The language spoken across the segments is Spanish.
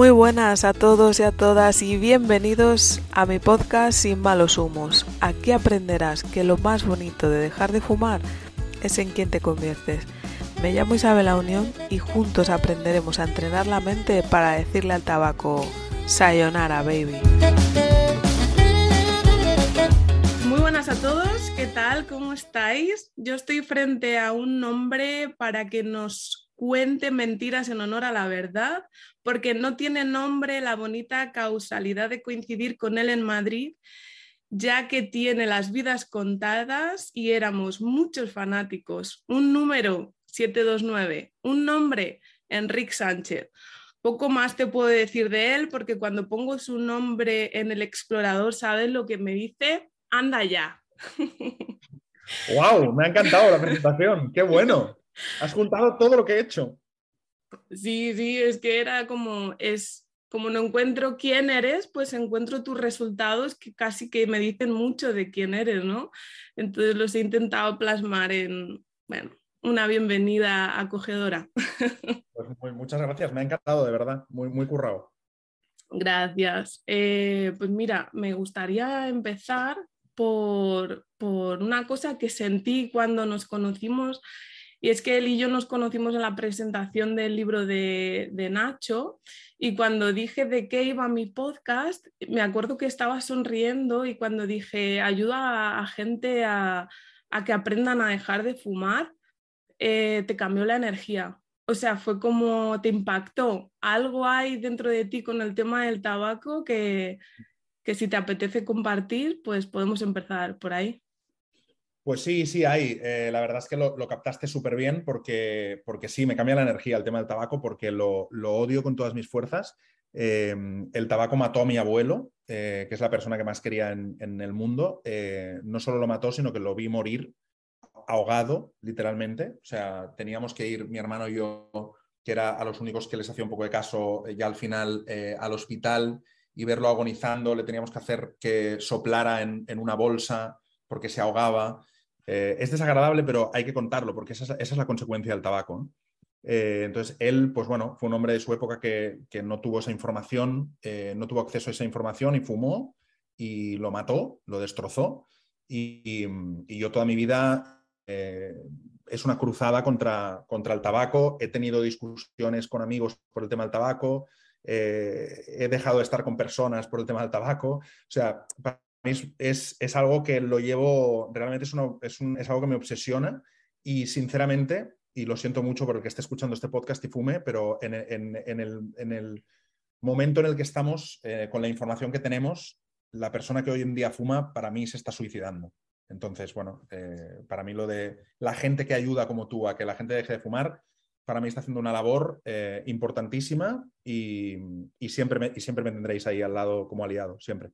Muy buenas a todos y a todas y bienvenidos a mi podcast Sin malos humos. Aquí aprenderás que lo más bonito de dejar de fumar es en quien te conviertes. Me llamo Isabel La Unión y juntos aprenderemos a entrenar la mente para decirle al tabaco Sayonara, baby. Muy buenas a todos, ¿qué tal? ¿Cómo estáis? Yo estoy frente a un nombre para que nos cuente mentiras en honor a la verdad, porque no tiene nombre la bonita causalidad de coincidir con él en Madrid, ya que tiene las vidas contadas y éramos muchos fanáticos. Un número 729, un nombre Enrique Sánchez. Poco más te puedo decir de él porque cuando pongo su nombre en el explorador, ¿sabes lo que me dice? Anda ya. ¡Wow! Me ha encantado la presentación. ¡Qué bueno! Has juntado todo lo que he hecho. Sí, sí, es que era como, es como no encuentro quién eres, pues encuentro tus resultados que casi que me dicen mucho de quién eres, ¿no? Entonces los he intentado plasmar en, bueno, una bienvenida acogedora. Pues muchas gracias, me ha encantado, de verdad, muy, muy currado. Gracias. Eh, pues mira, me gustaría empezar por, por una cosa que sentí cuando nos conocimos y es que él y yo nos conocimos en la presentación del libro de, Nacho y cuando dije de qué iba mi podcast, me acuerdo que estaba sonriendo y cuando dije ayuda a, gente a, que aprendan a dejar de fumar, eh, te cambió la energía. O sea, fue como te impactó. Algo hay dentro de ti con el tema del tabaco que, que si te apetece compartir, pues podemos empezar por ahí. Pues sí, sí, hay. Eh, la verdad es que lo, captaste súper bien porque, porque sí, me cambia la energía el tema del tabaco porque lo, odio con todas mis fuerzas. Em, el tabaco mató a mi abuelo, eh, que es la persona que más quería en, el mundo. Eh, no solo lo mató, sino que lo vi morir ahogado, literalmente. O sea, teníamos que ir, mi hermano y yo, que era a los únicos que les hacía un poco de caso, ya al final al hospital y verlo agonizando, le teníamos que hacer que soplara en, en una bolsa porque se ahogaba. Eh, es desagradable, pero hay que contarlo, porque esa es, la consecuencia del tabaco. Eh, entonces, él, pues bueno, fue un hombre de su época que, no tuvo esa información, eh, no tuvo acceso a esa información y fumó y lo mató, lo destrozó. Y, yo toda mi vida es una cruzada contra, contra el tabaco. He tenido discusiones con amigos por el tema del tabaco. he dejado de estar con personas por el tema del tabaco. O sea, es, algo que lo llevo, realmente es, es, algo que me obsesiona y sinceramente, y lo siento mucho por el que esté escuchando este podcast y fume, pero en, el, momento en el que estamos, eh, con la información que tenemos, la persona que hoy en día fuma, para mí se está suicidando. Entonces, bueno, eh, para mí lo de la gente que ayuda como tú a que la gente deje de fumar, para mí está haciendo una labor eh, importantísima y, siempre me, y siempre me tendréis ahí al lado como aliado, siempre.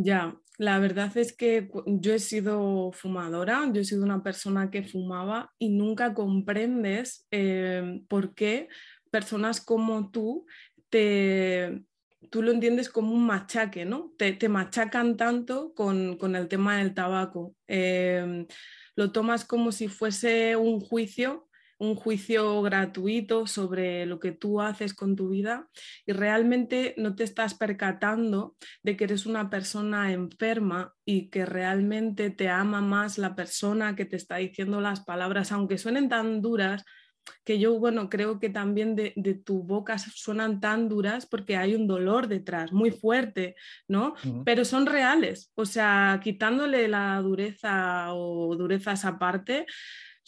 Ya, la verdad es que yo he sido fumadora, yo he sido una persona que fumaba y nunca comprendes eh, por qué personas como tú te, tú lo entiendes como un machaque, ¿no? Te, machacan tanto con, el tema del tabaco. Eh, lo tomas como si fuese un juicio un juicio gratuito sobre lo que tú haces con tu vida y realmente no te estás percatando de que eres una persona enferma y que realmente te ama más la persona que te está diciendo las palabras, aunque suenen tan duras, que yo, bueno, creo que también de, tu boca suenan tan duras porque hay un dolor detrás, muy fuerte, ¿no? Pero son reales, o sea, quitándole la dureza o durezas aparte,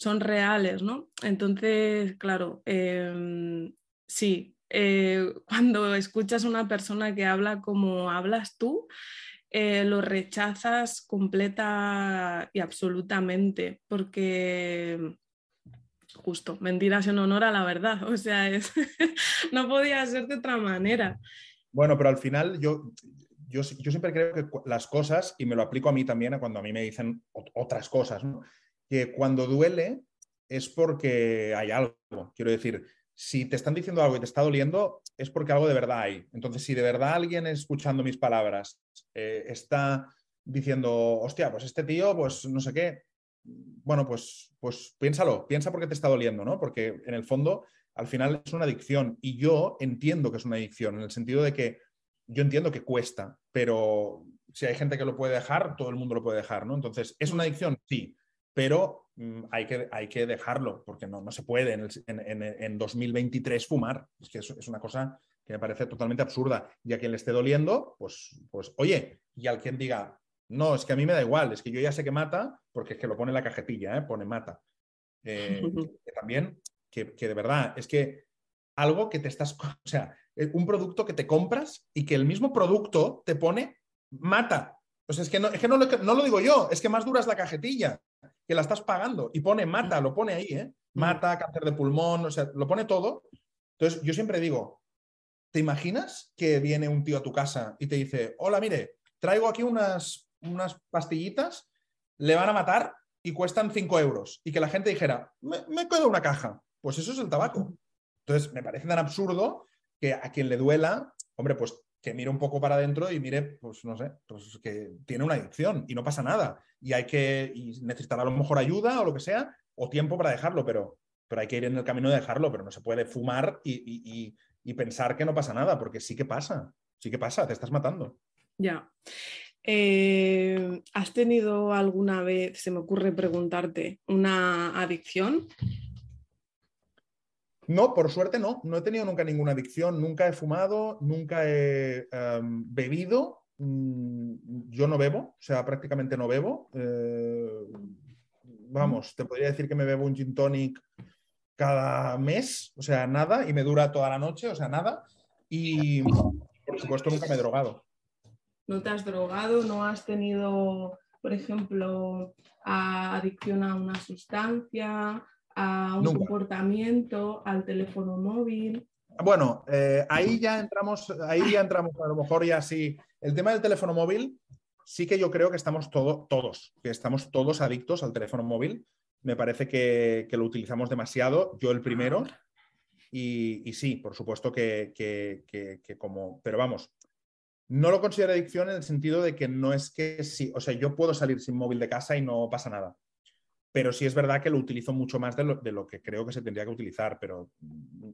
son reales, ¿no? Entonces, claro, em, sí, eh, cuando escuchas a una persona que habla como hablas tú, eh, lo rechazas completa y absolutamente, porque justo, mentiras en honor a la verdad, o sea, no podía ser de otra manera. Bueno, pero al final yo, yo, yo, siempre creo que las cosas, y me lo aplico a mí también, cuando a mí me dicen otras cosas, ¿no? Que cuando duele es porque hay algo. Quiero decir, si te están diciendo algo y te está doliendo, es porque algo de verdad hay. Entonces, si de verdad alguien escuchando mis palabras eh, está diciendo, hostia, pues este tío, pues no sé qué, bueno, pues, pues piénsalo, piensa por qué te está doliendo, ¿no? Porque en el fondo al final es una adicción y yo entiendo que es una adicción en el sentido de que yo entiendo que cuesta, pero si hay gente que lo puede dejar, todo el mundo lo puede dejar, ¿no? Entonces, ¿es una adicción? Sí, pero mm, hay, que, hay que dejarlo porque no, no se puede en, 2023 fumar. Es que es, una cosa que me parece totalmente absurda. Y a quien le esté doliendo, pues, pues oye, y al quien diga, no, es que a mí me da igual, es que yo ya sé que mata, porque es que lo pone en la cajetilla, ¿eh? pone mata. Eh, que también, que, de verdad, es que algo que te estás, o sea, un producto que te compras y que el mismo producto te pone mata. Pues es que no, es que no, lo, no lo digo yo, es que más dura es la cajetilla, que la estás pagando y pone mata, lo pone ahí, ¿eh? Mata, cáncer de pulmón, o sea, lo pone todo. Entonces, yo siempre digo, ¿te imaginas que viene un tío a tu casa y te dice, hola, mire, traigo aquí unas, unas pastillitas, le van a matar y cuestan 5 euros? Y que la gente dijera, me, me quedo una caja. Pues eso es el tabaco. Entonces, me parece tan absurdo que a quien le duela, hombre, pues que mire un poco para adentro y mire, pues no sé, pues que tiene una adicción y no pasa nada. Y hay que, y necesitará a lo mejor ayuda o lo que sea, o tiempo para dejarlo, pero, pero hay que ir en el camino de dejarlo, pero no se puede fumar y, pensar que no pasa nada, porque sí que pasa, sí que pasa, te estás matando. Ya. Eh, ¿Has tenido alguna vez, se me ocurre preguntarte, una adicción? No, por suerte no. No he tenido nunca ninguna adicción, nunca he fumado, nunca he em, bebido. Mm, yo no bebo, o sea, prácticamente no bebo. Eh, vamos, te podría decir que me bebo un gin tonic cada mes, o sea, nada, y me dura toda la noche, o sea, nada. Y por supuesto nunca me he drogado. ¿No te has drogado? ¿No has tenido, por ejemplo, adicción a una sustancia? A un comportamiento, al teléfono móvil. Bueno, eh, ahí ya entramos, ahí ya entramos, a lo mejor ya sí. El tema del teléfono móvil, sí que yo creo que estamos todos, que estamos todos adictos al teléfono móvil. Me parece que, lo utilizamos demasiado, yo el primero. Y, sí, por supuesto que, que, como, pero vamos, no lo considero adicción en el sentido de que no es que sí, o sea, yo puedo salir sin móvil de casa y no pasa nada pero sí es verdad que lo utilizo mucho más de lo, que creo que se tendría que utilizar, pero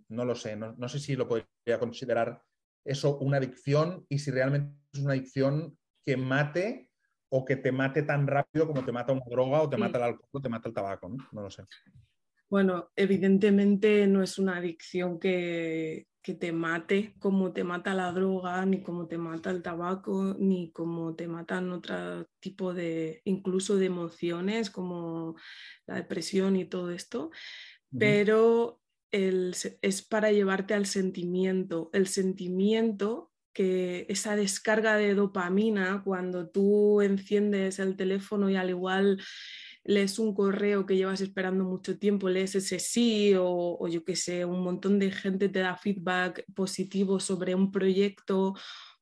no lo sé, no, sé si lo podría considerar eso una adicción y si realmente es una adicción que mate o que te mate tan rápido como te mata una droga o te mata el alcohol o te mata el tabaco, ¿no? No lo sé. Bueno, evidentemente no es una adicción que, que te mate como te mata la droga, ni como te mata el tabaco, ni como te matan otro tipo de, incluso de emociones como la depresión y todo esto, pero es para llevarte al sentimiento, el sentimiento que esa descarga de dopamina cuando tú enciendes el teléfono y al igual lees un correo que llevas esperando mucho tiempo, lees ese sí o, yo qué sé, un montón de gente te da feedback positivo sobre un proyecto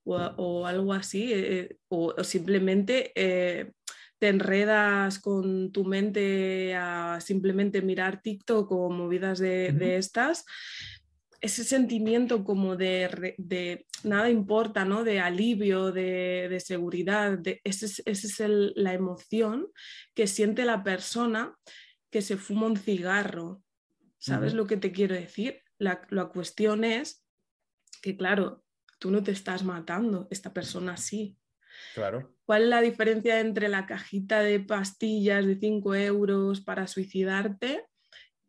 o, algo así, eh, o, simplemente eh, te enredas con tu mente a simplemente mirar TikTok o movidas de estas ese sentimiento como de, nada importa, ¿no? de alivio, de, seguridad, de, esa es, la emoción que siente la persona que se fuma un cigarro. ¿Sabes lo que te quiero decir? La, la, cuestión es que, claro, tú no te estás matando, esta persona sí. Claro. ¿Cuál es la diferencia entre la cajita de pastillas de 5 euros para suicidarte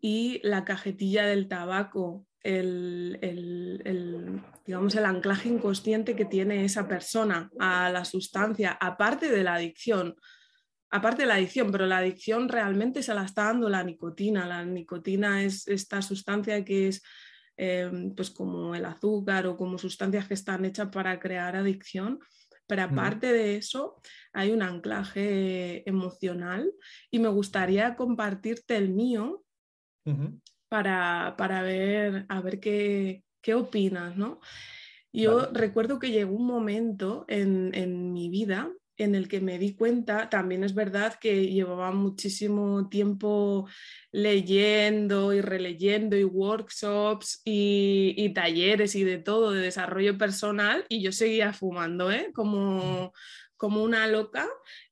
y la cajetilla del tabaco el, digamos, el anclaje inconsciente que tiene esa persona a la sustancia, aparte de la adicción. Aparte de la adicción, pero la adicción realmente se la está dando la nicotina. La nicotina es esta sustancia que es em, pues como el azúcar o como sustancias que están hechas para crear adicción. Pero aparte de eso, hay un anclaje emocional y me gustaría compartirte el mío, para, ver, a ver qué, opinas, ¿no? Yo recuerdo que llegó un momento en, mi vida en el que me di cuenta, también es verdad que llevaba muchísimo tiempo leyendo y releyendo y workshops y, talleres y de todo, de desarrollo personal, y yo seguía fumando, ¿eh? como, como una loca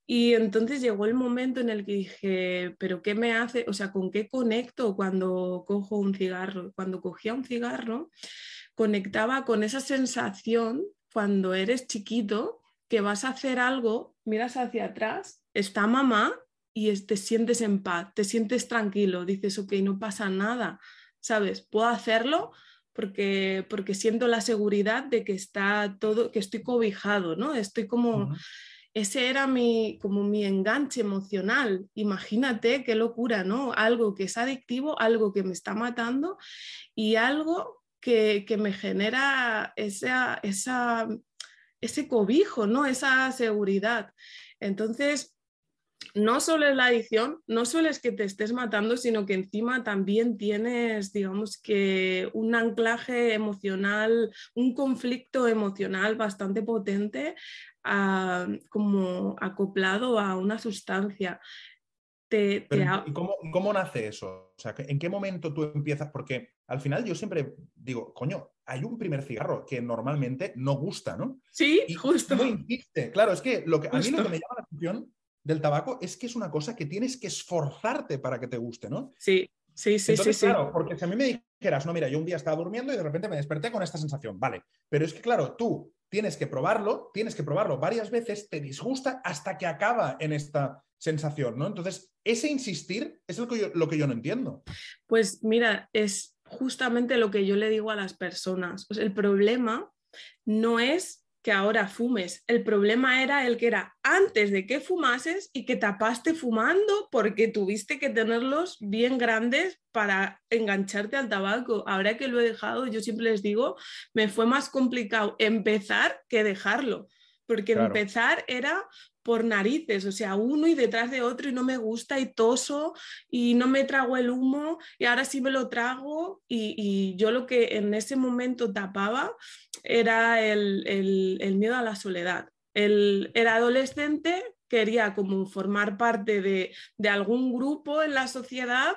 Y entonces llegó el momento en el que dije, pero ¿qué me hace? O sea, ¿con qué conecto cuando cojo un cigarro? Cuando cogía un cigarro, conectaba con esa sensación cuando eres chiquito que vas a hacer algo, miras hacia atrás, está mamá y te sientes en paz, te sientes tranquilo, dices, ok, no pasa nada, ¿sabes? Puedo hacerlo porque, porque siento la seguridad de que está todo, que estoy cobijado, ¿no? Estoy como ese era mi, como mi enganche emocional. Imagínate qué locura, ¿no? Algo que es adictivo, algo que me está matando y algo que, me genera esa, esa, ese cobijo, ¿no? Esa seguridad. Entonces, no solo es la adicción, no solo es que te estés matando, sino que encima también tienes, digamos que, un anclaje emocional, un conflicto emocional bastante potente como acoplado a una sustancia. Te, ¿y cómo, nace eso? O sea, ¿en qué momento tú empiezas? Porque al final yo siempre digo, coño, hay un primer cigarro que normalmente no gusta, ¿no? Sí, y justo. No. Claro, es que, lo que a mí lo que me llama la atención del tabaco es que es una cosa que tienes que esforzarte para que te guste, ¿no? Sí, sí, sí, sí, Claro, porque si a mí me dijeras, no, mira, yo un día estaba durmiendo y de repente me desperté con esta sensación, vale, pero es que claro, tú tienes que probarlo, tienes que probarlo varias veces, te disgusta hasta que acaba en esta sensación, ¿no? Entonces, ese insistir es lo que yo, lo que yo no entiendo. Pues mira, es justamente lo que yo le digo a las personas. el problema no es que ahora fumes. El problema era el que era antes de que fumases y que tapaste fumando porque tuviste que tenerlos bien grandes para engancharte al tabaco. Ahora que lo he dejado, yo siempre les digo, me fue más complicado empezar que dejarlo. Porque empezar era por narices, o sea, uno y detrás de otro y no me gusta y toso y no me trago el humo y ahora sí me lo trago y, yo lo que en ese momento tapaba era el, miedo a la soledad. El, era adolescente, quería como formar parte de, algún grupo en la sociedad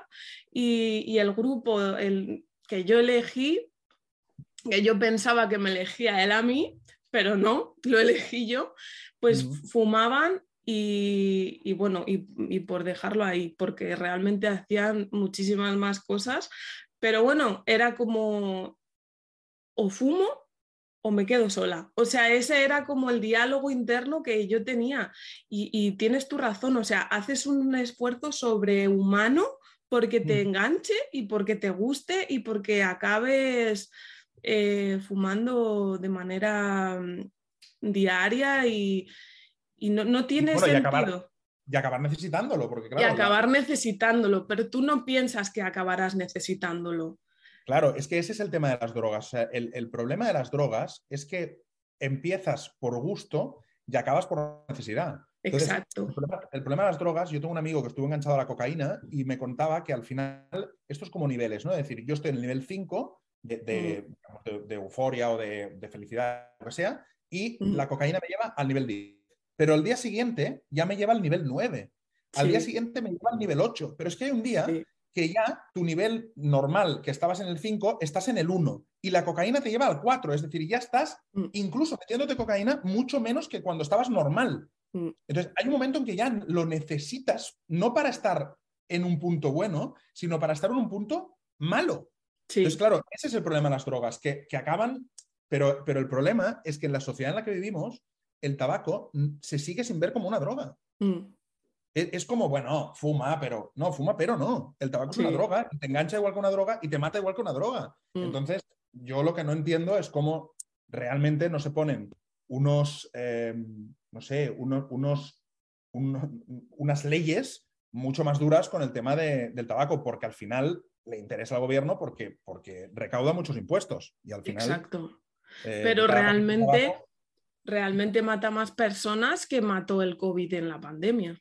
y, el grupo el, que yo elegí, que yo pensaba que me elegía él a mí, pero no, lo elegí yo, pues fumaban y, bueno, y, por dejarlo ahí, porque realmente hacían muchísimas más cosas, pero bueno, era como o fumo o me quedo sola. O sea, ese era como el diálogo interno que yo tenía y, tienes tu razón, o sea, haces un esfuerzo sobrehumano porque te mm. enganche y porque te guste y porque acabes eh, fumando de manera mm, diaria y, no, tiene sentido. Y acabar, necesitándolo, porque claro. Y acabar necesitándolo, pero tú no piensas que acabarás necesitándolo. Claro, es que ese es el tema de las drogas. el, problema de las drogas es que empiezas por gusto y acabas por necesidad. Exacto. El problema, de las drogas, yo tengo un amigo que estuvo enganchado a la cocaína y me contaba que al final esto es como niveles, ¿no? Es decir, yo estoy en el nivel 5 de, de, euforia o de, felicidad, lo que sea, y la cocaína me lleva al nivel 10. Pero el día siguiente ya me lleva al nivel 9. Al día siguiente me lleva al nivel 8. Pero es que hay un día que ya tu nivel normal, que estabas en el 5, estás en el 1. Y la cocaína te lleva al 4. Es decir, ya estás mm. incluso metiéndote cocaína mucho menos que cuando estabas normal. Mm. Entonces, hay un momento en que ya lo necesitas, no para estar en un punto bueno, sino para estar en un punto malo. Entonces, claro, ese es el problema de las drogas, que, que acaban pero, pero el problema es que en la sociedad en la que vivimos, el tabaco se sigue sin ver como una droga. Mm. Es, como, bueno, fuma, pero no, fuma, pero no. El tabaco es una droga, te engancha igual que una droga y te mata igual que una droga. Mm. Entonces, yo lo que no entiendo es cómo realmente no se ponen unos, em, no sé, unos, unos, unas leyes mucho más duras con el tema del tabaco, porque al final le interesa al gobierno porque, porque recauda muchos impuestos y al final Exacto. Eh, Pero realmente, realmente mata más personas que mató el COVID en la pandemia.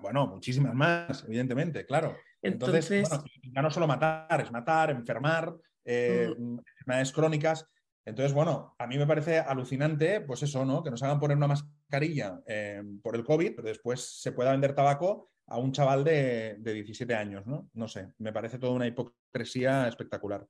Bueno, muchísimas más, evidentemente, claro. Entonces, ya no solo matar, es matar, enfermar, eh, mm. enfermedades crónicas. Entonces, bueno, a mí me parece alucinante, pues eso, ¿no? Que nos hagan poner una mascarilla eh, por el COVID, pero después se pueda vender tabaco a un chaval de, 17 años, ¿no? No sé, me parece toda una hipocresía espectacular.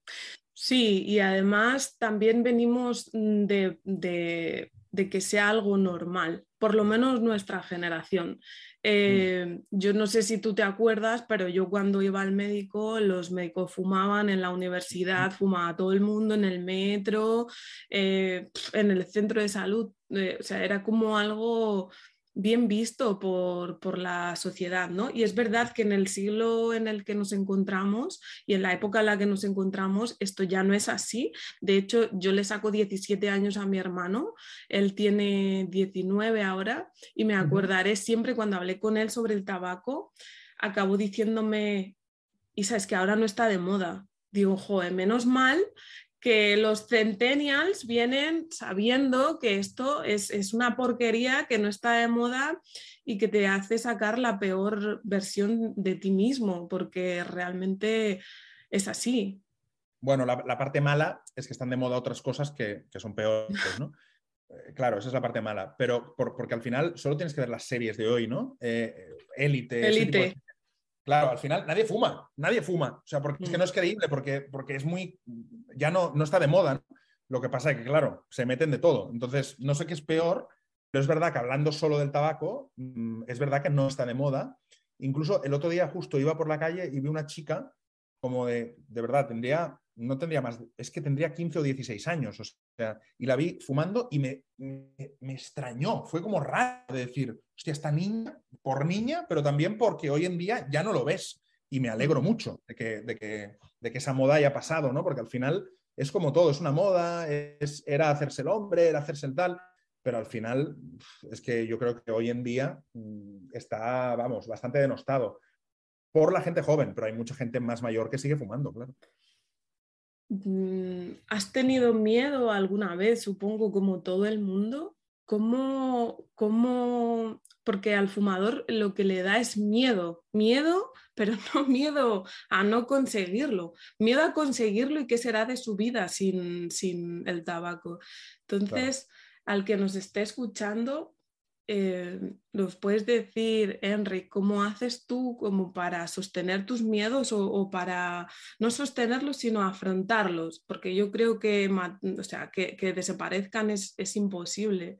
Sí, y además también venimos mm, de, que sea algo normal, por lo menos nuestra generación. Eh, mm. Yo no sé si tú te acuerdas, pero yo cuando iba al médico, los médicos fumaban en la universidad, fumaba todo el mundo en el metro, eh, en el centro de salud, eh, o sea, era como algo bien visto por, la sociedad, ¿no? Y es verdad que en el siglo en el que nos encontramos y en la época en la que nos encontramos, esto ya no es así. De hecho, yo le saco 17 años a mi hermano, él tiene 19 ahora, y me acordaré siempre cuando hablé con él sobre el tabaco, acabó diciéndome, Isa, es que ahora no está de moda. Digo, joder, menos mal que los centennials vienen sabiendo que esto es, una porquería que no está de moda y que te hace sacar la peor versión de ti mismo, porque realmente es así. Bueno, la, parte mala es que están de moda otras cosas que, son peores, ¿no? Eh, claro, esa es la parte mala, pero porque al final solo tienes que ver las series de hoy, ¿no? Eh, élite. Élite. Claro, al final nadie fuma, nadie fuma. O sea, porque es que mm. no es creíble, porque, porque es muy. Ya no, no está de moda. Lo que pasa es que, claro, se meten de todo. Entonces, no sé qué es peor, pero es verdad que hablando solo del tabaco, mm, es verdad que no está de moda. Incluso el otro día justo iba por la calle y vi una chica como de, de verdad, tendría, no tendría más, es que tendría 15 o 16 años, o sea, y la vi fumando y me, me, extrañó, fue como raro de decir, hostia, esta niña, por niña, pero también porque hoy en día ya no lo ves. Y me alegro mucho de que, de que, de que esa moda haya pasado, ¿no? Porque al final es como todo, es una moda, es, era hacerse el hombre, era hacerse el tal, pero al final es que yo creo que hoy en día mm, está, vamos, bastante denostado por la gente joven, pero hay mucha gente más mayor que sigue fumando, claro. Mm, ¿Has tenido miedo alguna vez, supongo, como todo el mundo? ¿Cómo, cómo, porque al fumador lo que le da es miedo, miedo, pero no miedo a no conseguirlo, miedo a conseguirlo y qué será de su vida sin, sin el tabaco. Entonces, al que nos esté escuchando, eh, ¿nos puedes decir, Henry, cómo haces tú como para sostener tus miedos o, para no sostenerlos, sino afrontarlos? Porque yo creo que, o sea, que, desaparezcan es, imposible.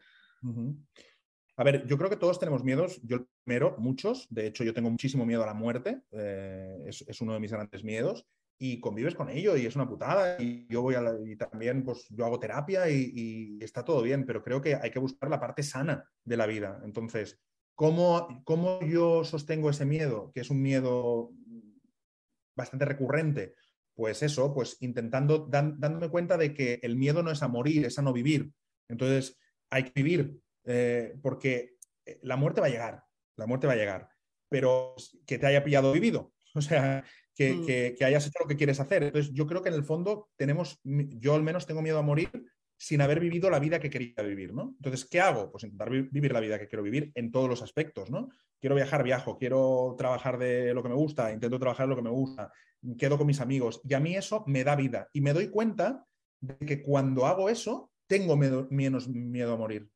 A ver, yo creo que todos tenemos miedos. Yo primero, muchos. De hecho, yo tengo muchísimo miedo a la muerte. Eh, es, uno de mis grandes miedos y convives con ello y es una putada y yo voy a y también pues yo hago terapia y, está todo bien, pero creo que hay que buscar la parte sana de la vida. Entonces, ¿cómo, ¿cómo yo sostengo ese miedo, que es un miedo bastante recurrente? Pues eso, pues intentando, dándome cuenta de que el miedo no es a morir, es a no vivir. Entonces, hay que vivir eh, porque eh, la muerte va a llegar, la muerte va a llegar, pero que te haya pillado vivido. O sea, Mm. que, hayas hecho lo que quieres hacer. Entonces, yo creo que en el fondo tenemos, yo al menos tengo miedo a morir sin haber vivido la vida que quería vivir, ¿no? Entonces, ¿qué hago? Pues intentar vivir la vida que quiero vivir en todos los aspectos, ¿no? Quiero viajar, viajo, quiero trabajar de lo que me gusta, intento trabajar de lo que me gusta, quedo con mis amigos y a mí eso me da vida y me doy cuenta de que cuando hago eso tengo menos miedo a morir.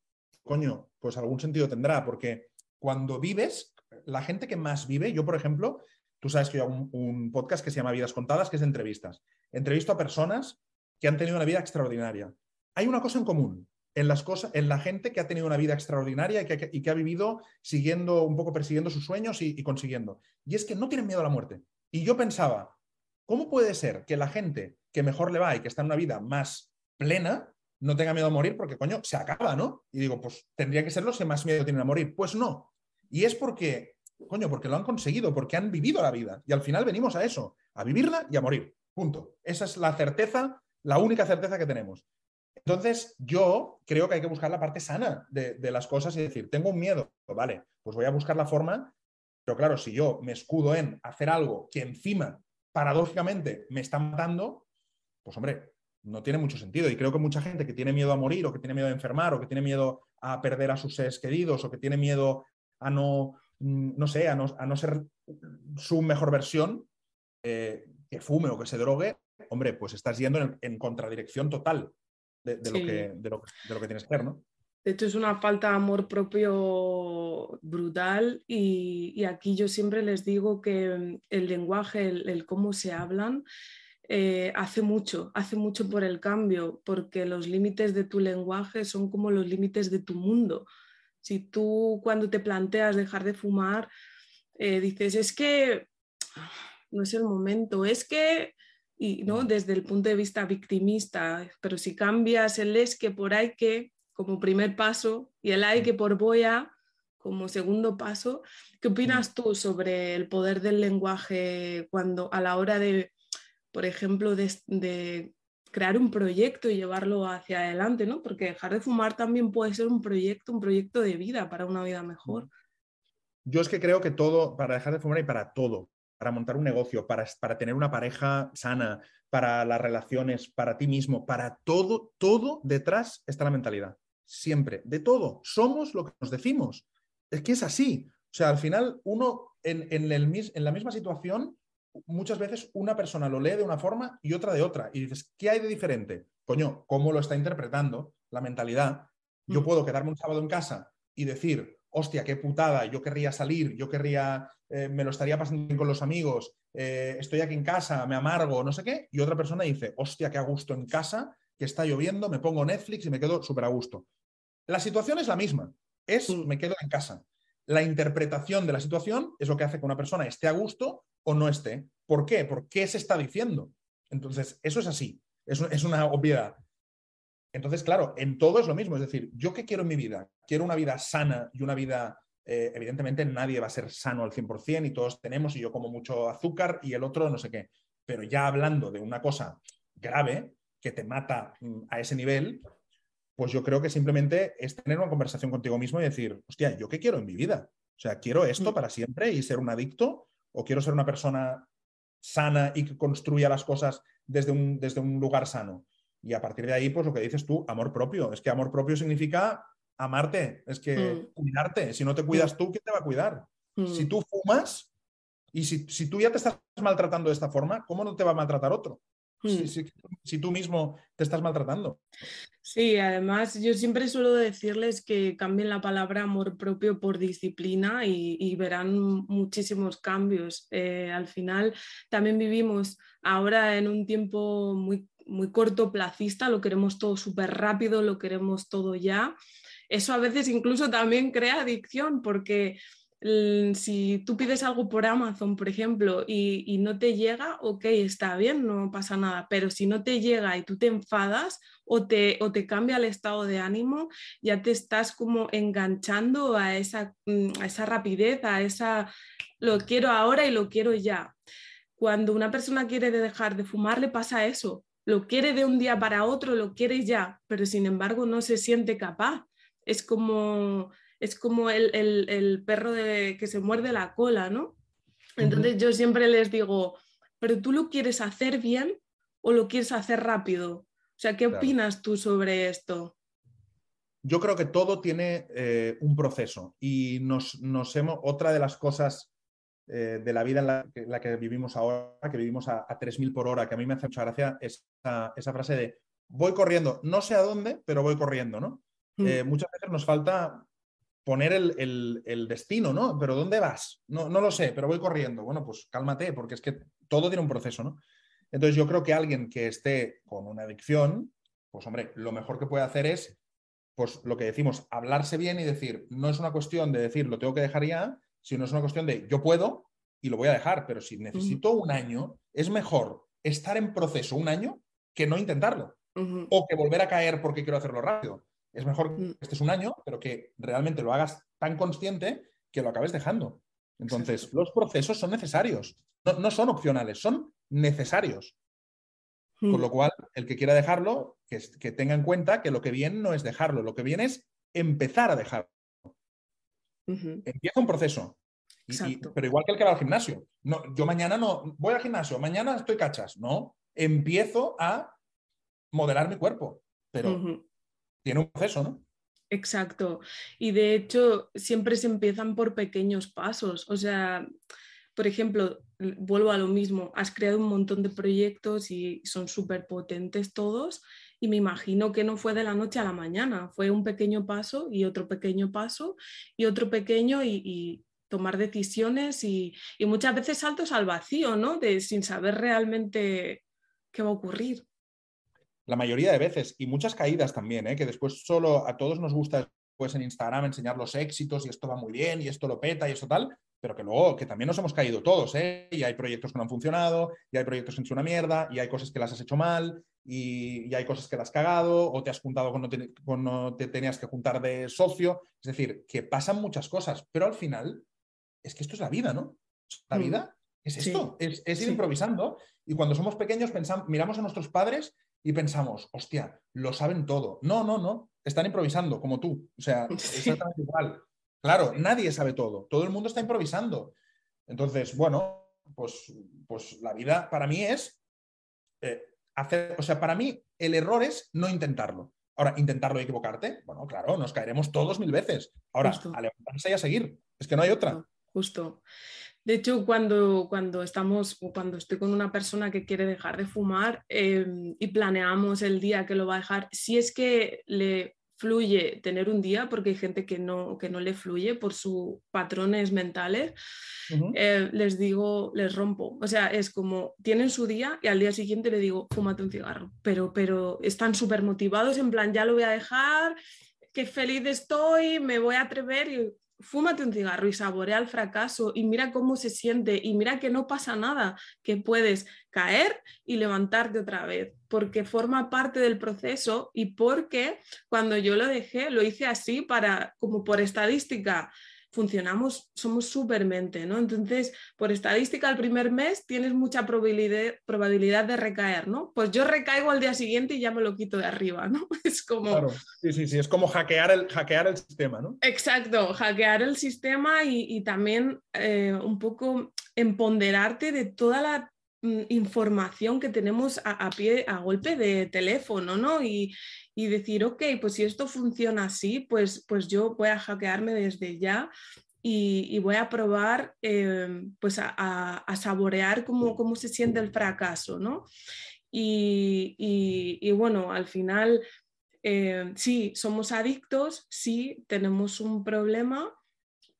Coño, pues algún sentido tendrá porque cuando vives, la gente que más vive, yo por ejemplo, Tú sabes que yo hago un, podcast que se llama Vidas Contadas, que es entrevistas. Entrevisto a personas que han tenido una vida extraordinaria. Hay una cosa en común en, las cosas, en la gente que ha tenido una vida extraordinaria y que, ha vivido siguiendo, un poco persiguiendo sus sueños y, consiguiendo. Y es que no tienen miedo a la muerte. Y yo pensaba, ¿cómo puede ser que la gente que mejor le va y que está en una vida más plena no tenga miedo a morir? Porque, coño, se acaba, ¿no? Y digo, pues tendría que ser los que más miedo tienen a morir. Pues no. Y es porque Coño, porque lo han conseguido, porque han vivido la vida. Y al final venimos a eso, a vivirla y a morir. Punto. Esa es la certeza, la única certeza que tenemos. Entonces, yo creo que hay que buscar la parte sana de, las cosas y decir, tengo un miedo, vale, pues voy a buscar la forma, pero claro, si yo me escudo en hacer algo que encima, paradójicamente, me está matando, pues hombre, no tiene mucho sentido. Y creo que mucha gente que tiene miedo a morir o que tiene miedo a enfermar o que tiene miedo a perder a sus seres queridos o que tiene miedo a no no sé, a no, ser su mejor versión, eh, que fume o que se drogue, hombre, pues estás yendo en, contradirección total de, lo que, de, lo, que, tienes que hacer, ¿no? De hecho, es una falta de amor propio brutal y, aquí yo siempre les digo que el lenguaje, el, cómo se hablan, eh, hace mucho, hace mucho por el cambio, porque los límites de tu lenguaje son como los límites de tu mundo. Si tú cuando te planteas dejar de fumar, eh, dices, es que no es el momento, es que, y no desde el punto de vista victimista, pero si cambias el es que por ahí que como primer paso y el hay que por voy a como segundo paso, ¿qué opinas tú sobre el poder del lenguaje cuando a la hora de, por ejemplo, de, crear un proyecto y llevarlo hacia adelante, ¿no? Porque dejar de fumar también puede ser un proyecto, un proyecto de vida para una vida mejor. Yo es que creo que todo, para dejar de fumar y para todo, para montar un negocio, para, para tener una pareja sana, para las relaciones, para ti mismo, para todo, todo detrás está la mentalidad. Siempre, de todo. Somos lo que nos decimos. Es que es así. O sea, al final uno en, en, el, en la misma situación, muchas veces una persona lo lee de una forma y otra de otra. Y dices, ¿qué hay de diferente? Coño, ¿cómo lo está interpretando la mentalidad? Yo mm. puedo quedarme un sábado en casa y decir, hostia, qué putada, yo querría salir, yo querría, eh, me lo estaría pasando bien con los amigos, eh, estoy aquí en casa, me amargo, no sé qué, y otra persona dice, hostia, qué a gusto en casa, que está lloviendo, me pongo Netflix y me quedo súper a gusto. La situación es la misma, es me quedo en casa. La interpretación de la situación es lo que hace que una persona esté a gusto o no esté. ¿Por qué? ¿Por qué se está diciendo? Entonces, eso es así, es, es una obviedad. Entonces, claro, en todo es lo mismo. Es decir, ¿yo qué quiero en mi vida? Quiero una vida sana y una vida, eh, evidentemente nadie va a ser sano al 100% y todos tenemos, y yo como mucho azúcar y el otro no sé qué. Pero ya hablando de una cosa grave que te mata mm, a ese nivel, pues yo creo que simplemente es tener una conversación contigo mismo y decir, hostia, ¿yo qué quiero en mi vida? O sea, ¿quiero esto mm. para siempre y ser un adicto? ¿O quiero ser una persona sana y que construya las cosas desde un, desde un lugar sano? Y a partir de ahí, pues lo que dices tú, amor propio. Es que amor propio significa amarte, es que mm. cuidarte. Si no te cuidas mm. tú, ¿quién te va a cuidar? Si mm. tú fumas y si, si, tú ya te estás maltratando de esta forma, ¿cómo no te va a maltratar otro? Si, tú mismo te estás maltratando. Sí, además yo siempre suelo decirles que cambien la palabra amor propio por disciplina y, verán muchísimos cambios. Eh, al final también vivimos ahora en un tiempo muy muy cortoplacista, lo queremos todo súper rápido, lo queremos todo ya. Eso a veces incluso también crea adicción porque mm, si tú pides algo por Amazon, por ejemplo, y, no te llega, ok, está bien, no pasa nada, pero si no te llega y tú te enfadas o te, o te cambia el estado de ánimo, ya te estás como enganchando a esa, mm, a esa rapidez, a esa, lo quiero ahora y lo quiero ya. Cuando una persona quiere dejar de fumar, le pasa eso, lo quiere de un día para otro, lo quiere ya, pero sin embargo no se siente capaz. Es como, es como el, perro de, que se muerde la cola, ¿no? Entonces yo siempre les digo, pero tú lo quieres hacer bien o lo quieres hacer rápido. O sea, ¿qué opinas tú sobre esto? Yo creo que todo tiene eh, un proceso y nos, nos hemos, otra de las cosas eh, de la vida en la, que vivimos ahora, que vivimos a, 3.000 por hora, que a mí me hace mucha gracia esa, esa, frase de voy corriendo, no sé a dónde, pero voy corriendo, ¿no? Mm. Eh, muchas veces nos falta poner el, destino, ¿no? Pero ¿dónde vas? No, no lo sé, pero voy corriendo. Bueno, pues cálmate, porque es que todo tiene un proceso, ¿no? Entonces yo creo que alguien que esté con una adicción, pues hombre, lo mejor que puede hacer es, pues lo que decimos, hablarse bien y decir, no es una cuestión de decir, lo tengo que dejar ya, sino es una cuestión de yo puedo y lo voy a dejar, pero si necesito un año, es mejor estar en proceso un año que no intentarlo o que volver a caer porque quiero hacerlo rápido. Es mejor que estés un año, pero que realmente lo hagas tan consciente que lo acabes dejando. Entonces, los procesos son necesarios, no, son opcionales, son necesarios. Con lo cual, el que quiera dejarlo, que, que tenga en cuenta que lo que viene no es dejarlo, lo que viene es empezar a dejarlo. Empieza un proceso. pero igual que el que va al gimnasio. No, yo mañana no voy al gimnasio, mañana estoy cachas. No, empiezo a modelar mi cuerpo, pero tiene un proceso, ¿no? Exacto. Y de hecho, siempre se empiezan por pequeños pasos. O sea, por ejemplo, vuelvo a lo mismo, has creado un montón de proyectos y son súper potentes todos y me imagino que no fue de la noche a la mañana, fue un pequeño paso y otro pequeño paso y otro pequeño y, tomar decisiones y, muchas veces saltos al vacío, ¿no? De, sin saber realmente qué va a ocurrir. La mayoría de veces y muchas caídas también, ¿eh? que después solo a todos nos gusta pues en Instagram enseñar los éxitos y esto va muy bien y esto lo peta y esto tal, pero que luego, que también nos hemos caído todos, ¿eh? Y hay proyectos que no han funcionado, y hay proyectos que han sido una mierda, y hay cosas que las has hecho mal, y, hay cosas que las has cagado, o te has juntado cuando te, te tenías que juntar de socio. Es decir, que pasan muchas cosas, pero al final es que esto es la vida, ¿no? La mm. vida es esto, es, ir improvisando. Y cuando somos pequeños pensamos, miramos a nuestros padres y pensamos, hostia, lo saben todo. No, no, no, están improvisando como tú. O sea, exactamente igual. Claro, nadie sabe todo, todo el mundo está improvisando. Entonces, bueno, pues, pues la vida para mí es eh, hacer, o sea, para mí el error es no intentarlo. Ahora, intentarlo y equivocarte, bueno, claro, nos caeremos todos mil veces. Ahora, a levantarse y a seguir, es que no hay otra. Justo. De hecho, cuando, cuando estamos, cuando estoy con una persona que quiere dejar de fumar em, y planeamos el día que lo va a dejar, si es que le fluye tener un día, porque hay gente que no, que no le fluye por sus patrones mentales, eh, les digo, les rompo. O sea, es como, tienen su día y al día siguiente le digo, fúmate un cigarro, pero, pero están súper motivados, en plan, ya lo voy a dejar, qué feliz estoy, me voy a atrever y fúmate un cigarro y saborea el fracaso y mira cómo se siente y mira que no pasa nada, que puedes caer y levantarte otra vez, porque forma parte del proceso y porque cuando yo lo dejé, lo hice así para, como por estadística, funcionamos, somos supermente, ¿no? Entonces, por estadística, el primer mes tienes mucha probabilidad, probabilidad de recaer, ¿no? Pues yo recaigo al día siguiente y ya me lo quito de arriba, ¿no? Es como... Claro, sí, sí, sí, es como hackear el, hackear el sistema, ¿no? Exacto, hackear el sistema y, también eh, un poco empoderarte de toda la mm, información que tenemos a, pie, a golpe de teléfono, ¿no? Y, y decir, ok, pues si esto funciona así, pues, pues yo voy a hackearme desde ya y, voy a probar em, pues a, saborear cómo, cómo, se siente el fracaso, ¿no? Y, bueno, al final, em, sí, somos adictos, sí, tenemos un problema,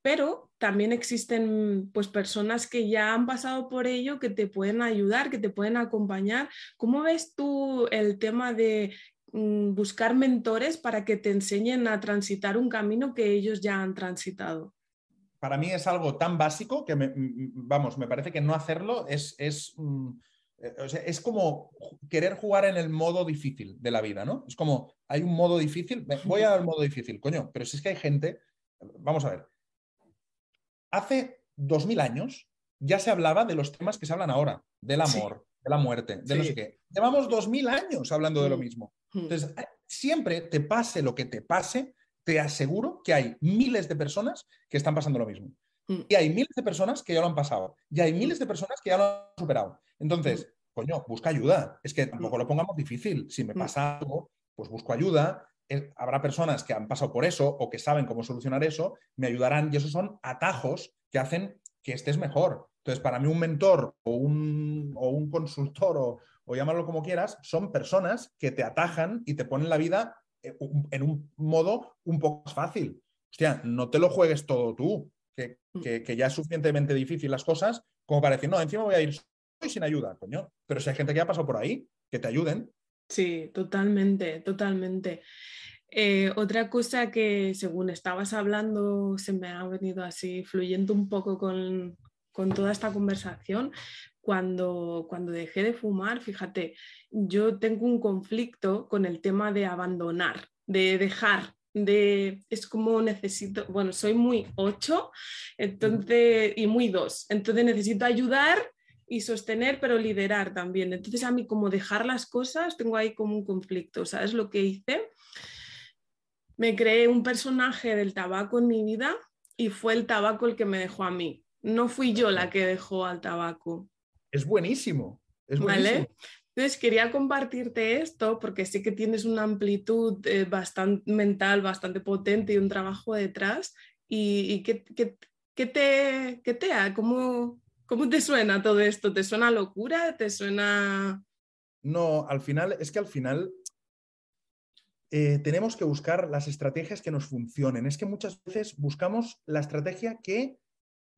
pero también existen pues personas que ya han pasado por ello, que te pueden ayudar, que te pueden acompañar. ¿Cómo ves tú el tema de buscar mentores para que te enseñen a transitar un camino que ellos ya han transitado. Para mí es algo tan básico que, vamos, me parece que no hacerlo es, es, mm, eh, es como querer jugar en el modo difícil de la vida, ¿no? Es como, hay un modo difícil, voy al modo difícil, coño, pero si es que hay gente, vamos a ver, hace dos mil años ya se hablaba de los temas que se hablan ahora, del amor, de la muerte, de no sé qué. Llevamos dos mil años hablando de lo mm. mismo. Hmm. Entonces, eh, siempre te pase lo que te pase, te aseguro que hay miles de personas que están pasando lo mismo. Hmm. Y hay miles de personas que ya lo han pasado. Y hay miles de personas que ya lo han superado. Entonces, hmm. coño, busca ayuda. Es que tampoco lo pongamos difícil. Si me pasa algo, pues busco ayuda. Eh, habrá personas que han pasado por eso o que saben cómo solucionar eso, me ayudarán y esos son atajos que hacen que estés mejor. Entonces, para mí un mentor o un, o un consultor o, o llámalo como quieras, son personas que te atajan y te ponen la vida eh, en un modo un poco más fácil. Hostia, no te lo juegues todo tú, mm. que, ya es suficientemente difícil las cosas como para decir, no, encima voy a ir sin ayuda, coño. Pero si hay gente que ha pasado por ahí, que te ayuden. Sí, totalmente, totalmente. Eh, otra cosa que según estabas hablando se me ha venido así fluyendo un poco con, con toda esta conversación, cuando, cuando dejé de fumar, fíjate, yo tengo un conflicto con el tema de abandonar, de dejar, de, es como necesito, bueno, soy muy 8 entonces, y muy 2, entonces necesito ayudar y sostener, pero liderar también. Entonces a mí como dejar las cosas, tengo ahí como un conflicto, ¿sabes lo que hice? Me creé un personaje del tabaco en mi vida y fue el tabaco el que me dejó a mí. No fui yo la que dejó al tabaco es buenísimo. Es ¿Vale? Entonces quería compartirte esto porque sé que tienes una amplitud eh, bastante mental, bastante potente y un trabajo detrás. ¿Y, y qué, te, qué te ha? ¿Cómo, ¿Cómo te suena todo esto? ¿Te suena locura? ¿Te suena...? No, al final, es que al final eh, tenemos que buscar las estrategias que nos funcionen. Es que muchas veces buscamos la estrategia que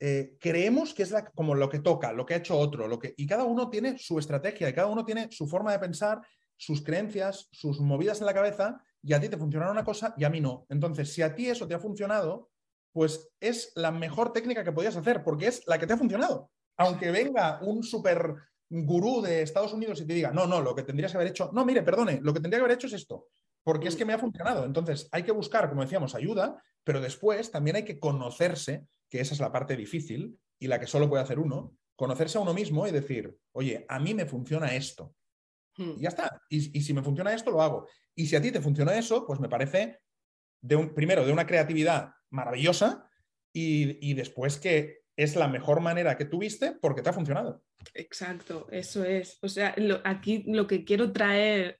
eh, creemos que es la, como lo que toca, lo que ha hecho otro, lo que, y cada uno tiene su estrategia, y cada uno tiene su forma de pensar, sus creencias, sus movidas en la cabeza, y a ti te funciona una cosa y a mí no. Entonces, si a ti eso te ha funcionado, pues es la mejor técnica que podías hacer, porque es la que te ha funcionado aunque venga un super gurú de Estados Unidos y te diga, no, no, lo que tendrías que haber hecho, no, mire, perdone, lo que tendría que haber hecho es esto, porque es que me ha funcionado. Entonces, hay que buscar, como decíamos, ayuda, pero después también hay que conocerse, que esa es la parte difícil y la que solo puede hacer uno, conocerse a uno mismo y decir, oye, a mí me funciona esto. Hmm. Y ya está. Y, si me funciona esto, lo hago. Y si a ti te funciona eso, pues me parece, de un, primero, de una creatividad maravillosa y, y después que es la mejor manera que tuviste porque te ha funcionado. Exacto, eso es. O sea, aquí lo que quiero traer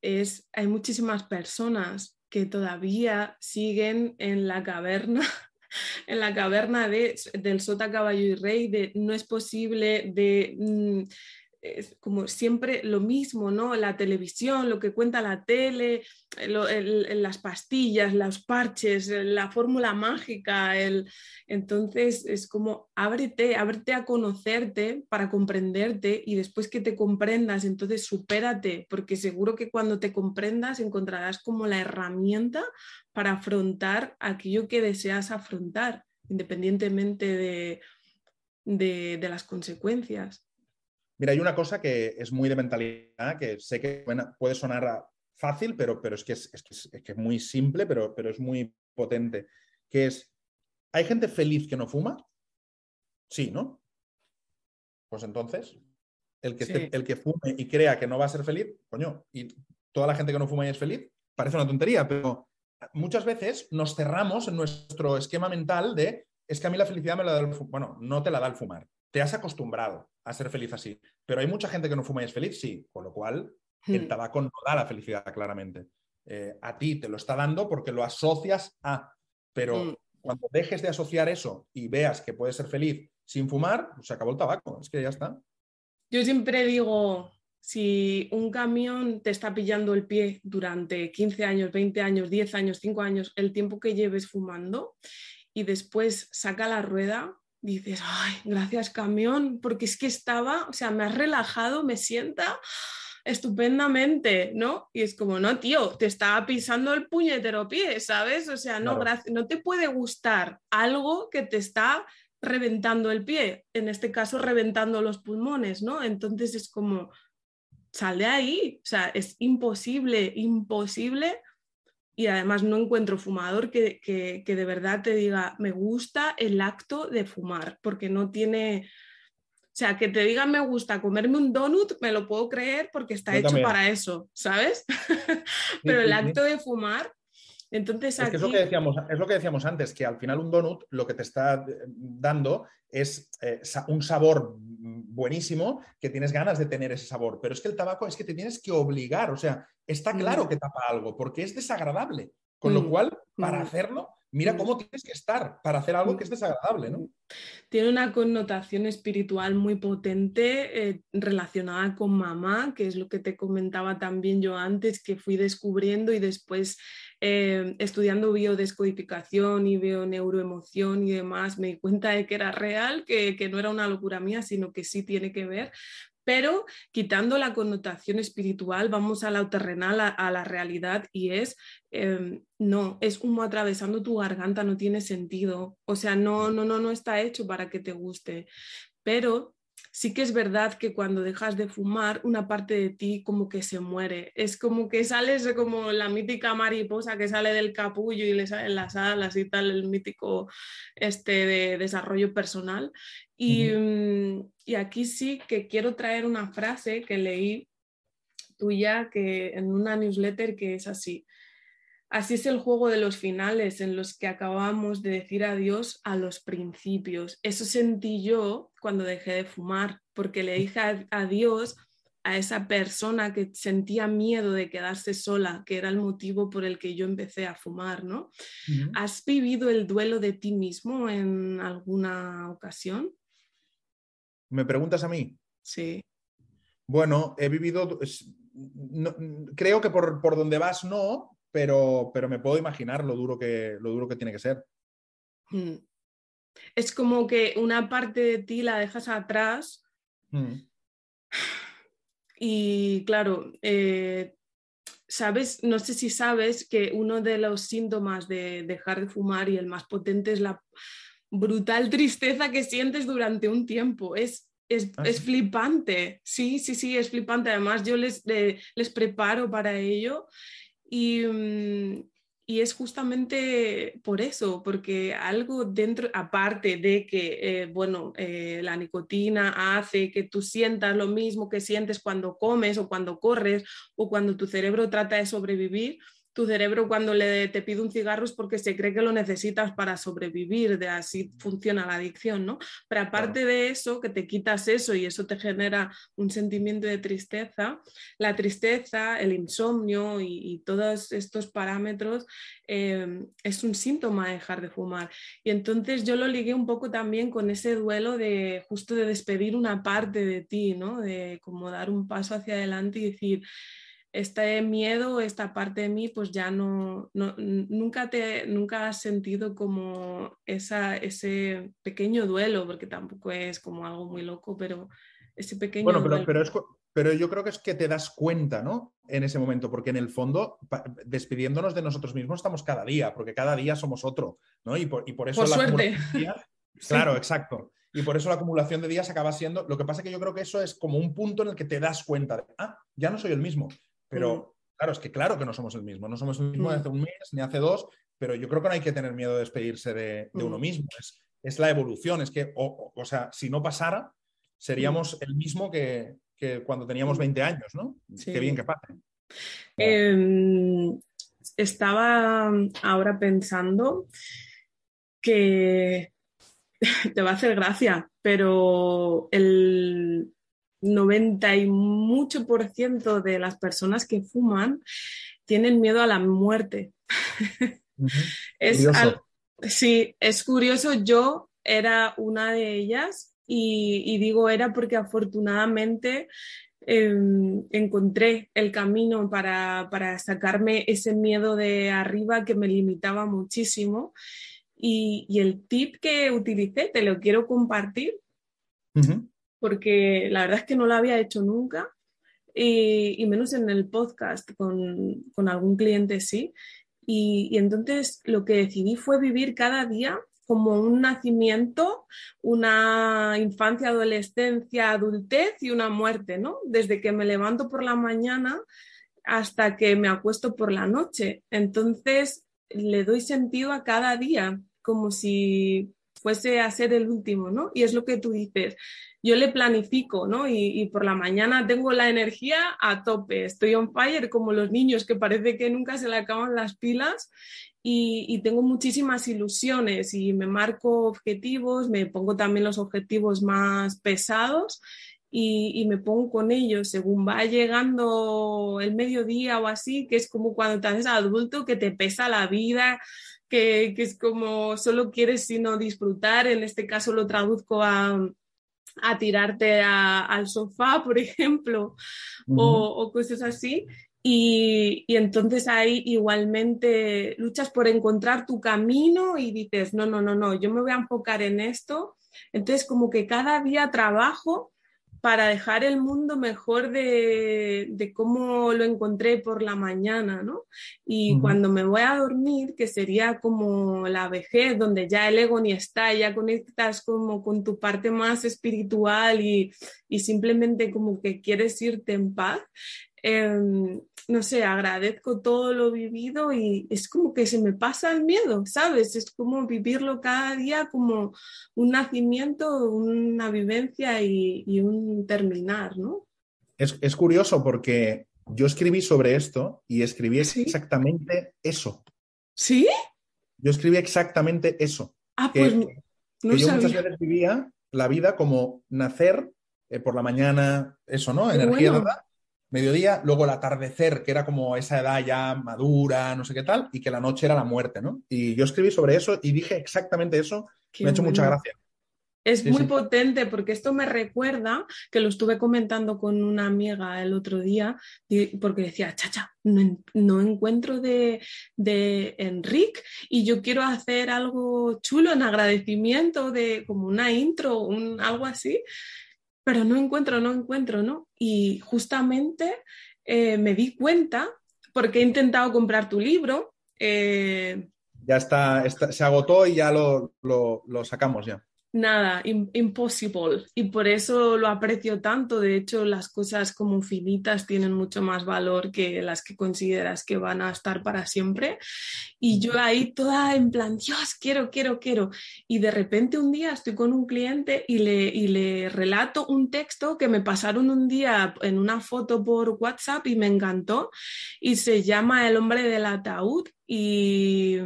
es, hay muchísimas personas que todavía siguen en la caverna en la caverna de, del Sota Caballo y Rey, no es posible, de mm, es como siempre lo mismo, ¿no? La televisión, lo que cuenta la tele, las pastillas, los parches, la fórmula mágica, el... entonces es como ábrete, ábrete a conocerte para comprenderte y después que te comprendas, entonces supérate, porque seguro que cuando te comprendas encontrarás como la herramienta para afrontar aquello que deseas afrontar, independientemente de, de las consecuencias. Mira, hay una cosa que es muy de mentalidad, que sé que puede sonar fácil, pero, pero es, que es, que es, muy simple, pero, pero es muy potente, que es, ¿hay gente feliz que no fuma? Sí, ¿no? Pues entonces, el que, el que fume y crea que no va a ser feliz, coño, y toda la gente que no fuma y es feliz, parece una tontería, pero muchas veces nos cerramos en nuestro esquema mental de, es que a mí la felicidad me la da el fumar. Bueno, no te la da el fumar, te has acostumbrado a ser feliz así. Pero hay mucha gente que no fuma y es feliz, sí, con lo cual el hmm. tabaco no da la felicidad claramente. Eh, a ti te lo está dando porque lo asocias a, pero hmm. cuando dejes de asociar eso y veas que puedes ser feliz sin fumar, pues se acabó el tabaco, es que ya está. Yo siempre digo, si un camión te está pillando el pie durante 15 años, 20 años, 10 años, 5 años, el tiempo que lleves fumando y después saca la rueda, dices, ay, gracias camión, porque es que estaba, o sea, me has relajado, me sienta estupendamente, ¿no? Y es como, no, tío, te estaba pisando el puñetero pie, ¿sabes? O sea, no, no te puede gustar algo que te está reventando el pie, en este caso reventando los pulmones, ¿no? Entonces es como, sal de ahí, o sea, es imposible, imposible y además no encuentro fumador que, de verdad te diga, me gusta el acto de fumar, porque no tiene, o sea, que te diga me gusta comerme un donut, me lo puedo creer porque está hecho para eso, ¿sabes? Pero el acto de fumar, entonces es, lo que decíamos, es lo que decíamos antes, que al final un donut lo que te está eh, dando es eh, un sabor buenísimo que tienes ganas de tener ese sabor, pero es que el tabaco es que te tienes que obligar, o sea, está claro mm. que tapa algo porque es desagradable, con lo mm, cual, para mm. hacerlo, mira cómo tienes que estar para hacer algo que es desagradable, ¿no? Tiene una connotación espiritual muy potente eh, relacionada con mamá, que es lo que te comentaba también yo antes, que fui descubriendo y después eh, estudiando biodescodificación y neuroemoción y demás, me di cuenta de que era real, que, que no era una locura mía, sino que sí tiene que ver, pero quitando la connotación espiritual, vamos a la terrenal, a, la realidad, y es, em, no, es humo atravesando tu garganta, no tiene sentido. O sea, no, no, no, no está hecho para que te guste. Pero sí que es verdad que cuando dejas de fumar, una parte de ti como que se muere. Es como que sales como la mítica mariposa que sale del capullo y le salen las alas y tal, el mítico este de desarrollo personal. Y, mm, y aquí sí que quiero traer una frase que leí tuya que en una newsletter que es así. Así es el juego de los finales en los que acabamos de decir adiós a los principios. Eso sentí yo cuando dejé de fumar, porque le dije adiós a esa persona que sentía miedo de quedarse sola, que era el motivo por el que yo empecé a fumar, ¿no? ¿Has vivido el duelo de ti mismo en alguna ocasión? ¿Me preguntas a mí? Sí. Bueno, he vivido, creo que por, por, donde vas no, pero, pero me puedo imaginar lo duro que, lo duro que tiene que ser. Hmm. Es como que una parte de ti la dejas atrás hmm. y claro, eh, sabes, no sé si sabes que uno de los síntomas de dejar de fumar y el más potente es la brutal tristeza que sientes durante un tiempo. Es, es, ah, flipante, sí, sí, sí, es flipante. Además, yo les, les preparo para ello y, mm, y es justamente por eso, porque algo dentro, aparte de que, eh, bueno, eh, la nicotina hace que tú sientas lo mismo que sientes cuando comes o cuando corres o cuando tu cerebro trata de sobrevivir, tu cerebro cuando le, te pide un cigarro es porque se cree que lo necesitas para sobrevivir, de así funciona la adicción, ¿no? Pero aparte de eso, que te quitas eso y eso te genera un sentimiento de tristeza, la tristeza, el insomnio y, todos estos parámetros eh, es un síntoma de dejar de fumar. Y entonces yo lo ligué un poco también con ese duelo de justo de despedir una parte de ti, ¿no? De como dar un paso hacia adelante y decir, este miedo, esta parte de mí, pues ya no, nunca, te, nunca has sentido como esa, ese pequeño duelo, porque tampoco es como algo muy loco, pero ese pequeño bueno, pero, Pero, es, pero yo creo que es que te das cuenta, ¿no? En ese momento, porque en el fondo, despidiéndonos de nosotros mismos estamos cada día, porque cada día somos otro, ¿no? Y por, y por eso... Por suerte. Claro, exacto. Y por eso la acumulación de días acaba siendo. Lo que pasa es que yo creo que eso es como un punto en el que te das cuenta de, ah, ya no soy el mismo. Pero claro, es que claro que no somos el mismo, no somos el mismo de hace un mes ni hace dos, pero yo creo que no hay que tener miedo de despedirse de, uno mismo. Es, la evolución, es que, o, sea, si no pasara, seríamos el mismo que, cuando teníamos 20 años, ¿no? Qué bien que pase. Em, estaba ahora pensando que te va a hacer gracia, pero el, 90 y mucho por ciento de las personas que fuman tienen miedo a la muerte. es sí, es curioso. Yo era una de ellas y, digo era porque afortunadamente em, encontré el camino para, sacarme ese miedo de arriba que me limitaba muchísimo. Y, el tip que utilicé, te lo quiero compartir porque la verdad es que no lo había hecho nunca y, menos en el podcast, con, algún cliente sí. Y, entonces lo que decidí fue vivir cada día como un nacimiento, una infancia, adolescencia, adultez y una muerte, ¿no? Desde que me levanto por la mañana hasta que me acuesto por la noche. Entonces le doy sentido a cada día, como si fuese a ser el último, ¿no? Y es lo que tú dices, yo le planifico, ¿no? Y, por la mañana tengo la energía a tope, estoy on fire como los niños que parece que nunca se le acaban las pilas y, tengo muchísimas ilusiones y me marco objetivos, me pongo también los objetivos más pesados y, me pongo con ellos según va llegando el mediodía o así, que es como cuando te haces adulto, que te pesa la vida, que, es como solo quieres sino disfrutar, en este caso lo traduzco a, a tirarte al sofá, por ejemplo, o, cosas así. Y, y, entonces ahí igualmente luchas por encontrar tu camino y dices, no, no, no, no, yo me voy a enfocar en esto. Entonces como que cada día trabajo para dejar el mundo mejor de, cómo lo encontré por la mañana, ¿no? Y cuando me voy a dormir, que sería como la vejez, donde ya el ego ni está, ya conectas como con tu parte más espiritual y, y simplemente como que quieres irte en paz, Em, no sé, agradezco todo lo vivido y es como que se me pasa el miedo, ¿sabes? Es como vivirlo cada día como un nacimiento, una vivencia y, un terminar, ¿no? Es, curioso porque yo escribí sobre esto y escribí exactamente eso. ¿Sí? Yo escribí exactamente eso. Ah, pues no yo muchas veces vivía la vida como nacer eh, por la mañana, eso, ¿no? Energía, ¿verdad? Mediodía, luego el atardecer, que era como esa edad ya madura, no sé qué tal, y que la noche era la muerte, ¿no? Y yo escribí sobre eso y dije exactamente eso, me ha hecho mucha gracia. Es muy potente porque esto me recuerda que lo estuve comentando con una amiga el otro día, porque decía, chacha, no, encuentro de, de Enric y yo quiero hacer algo chulo en agradecimiento de como una intro, un, algo así, pero no encuentro, no encuentro, ¿no? Y justamente eh, me di cuenta porque he intentado comprar tu libro. Eh, ya está, se agotó y ya lo sacamos ya nada, imposible. Y por eso lo aprecio tanto. De hecho, las cosas como finitas tienen mucho más valor que las que consideras que van a estar para siempre. Y yo ahí toda en plan, Dios, quiero, quiero, quiero. Y de repente un día estoy con un cliente y le, y le relato un texto que me pasaron un día en una foto por WhatsApp y me encantó. Y se llama El hombre del ataúd. Y,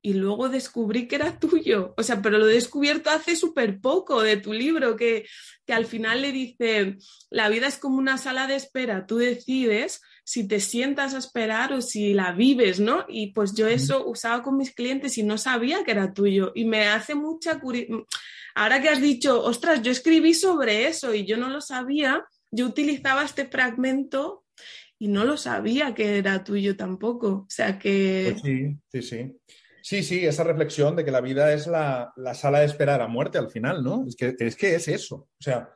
y luego descubrí que era tuyo. O sea, pero lo he descubierto hace súper poco de tu libro, que, que al final le dice, la vida es como una sala de espera, tú decides si te sientas a esperar o si la vives, ¿no? Y pues yo eso usaba con mis clientes y no sabía que era tuyo. Y me hace mucha curiosidad. Ahora que has dicho, ostras, yo escribí sobre eso y yo no lo sabía, yo utilizaba este fragmento y no lo sabía que era tuyo tampoco. O sea que... Pues sí, sí, sí. Sí, sí, esa reflexión de que la vida es la, sala de espera de la muerte al final, ¿no? Es que, es que es eso. O sea,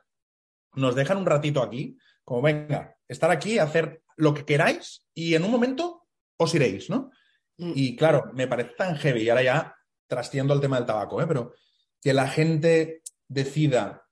nos dejan un ratito aquí, como venga, estar aquí, hacer lo que queráis y en un momento os iréis, ¿no? Mm. Y claro, me parece tan heavy, y ahora ya trastiendo el tema del tabaco, ¿eh? pero que la gente decida,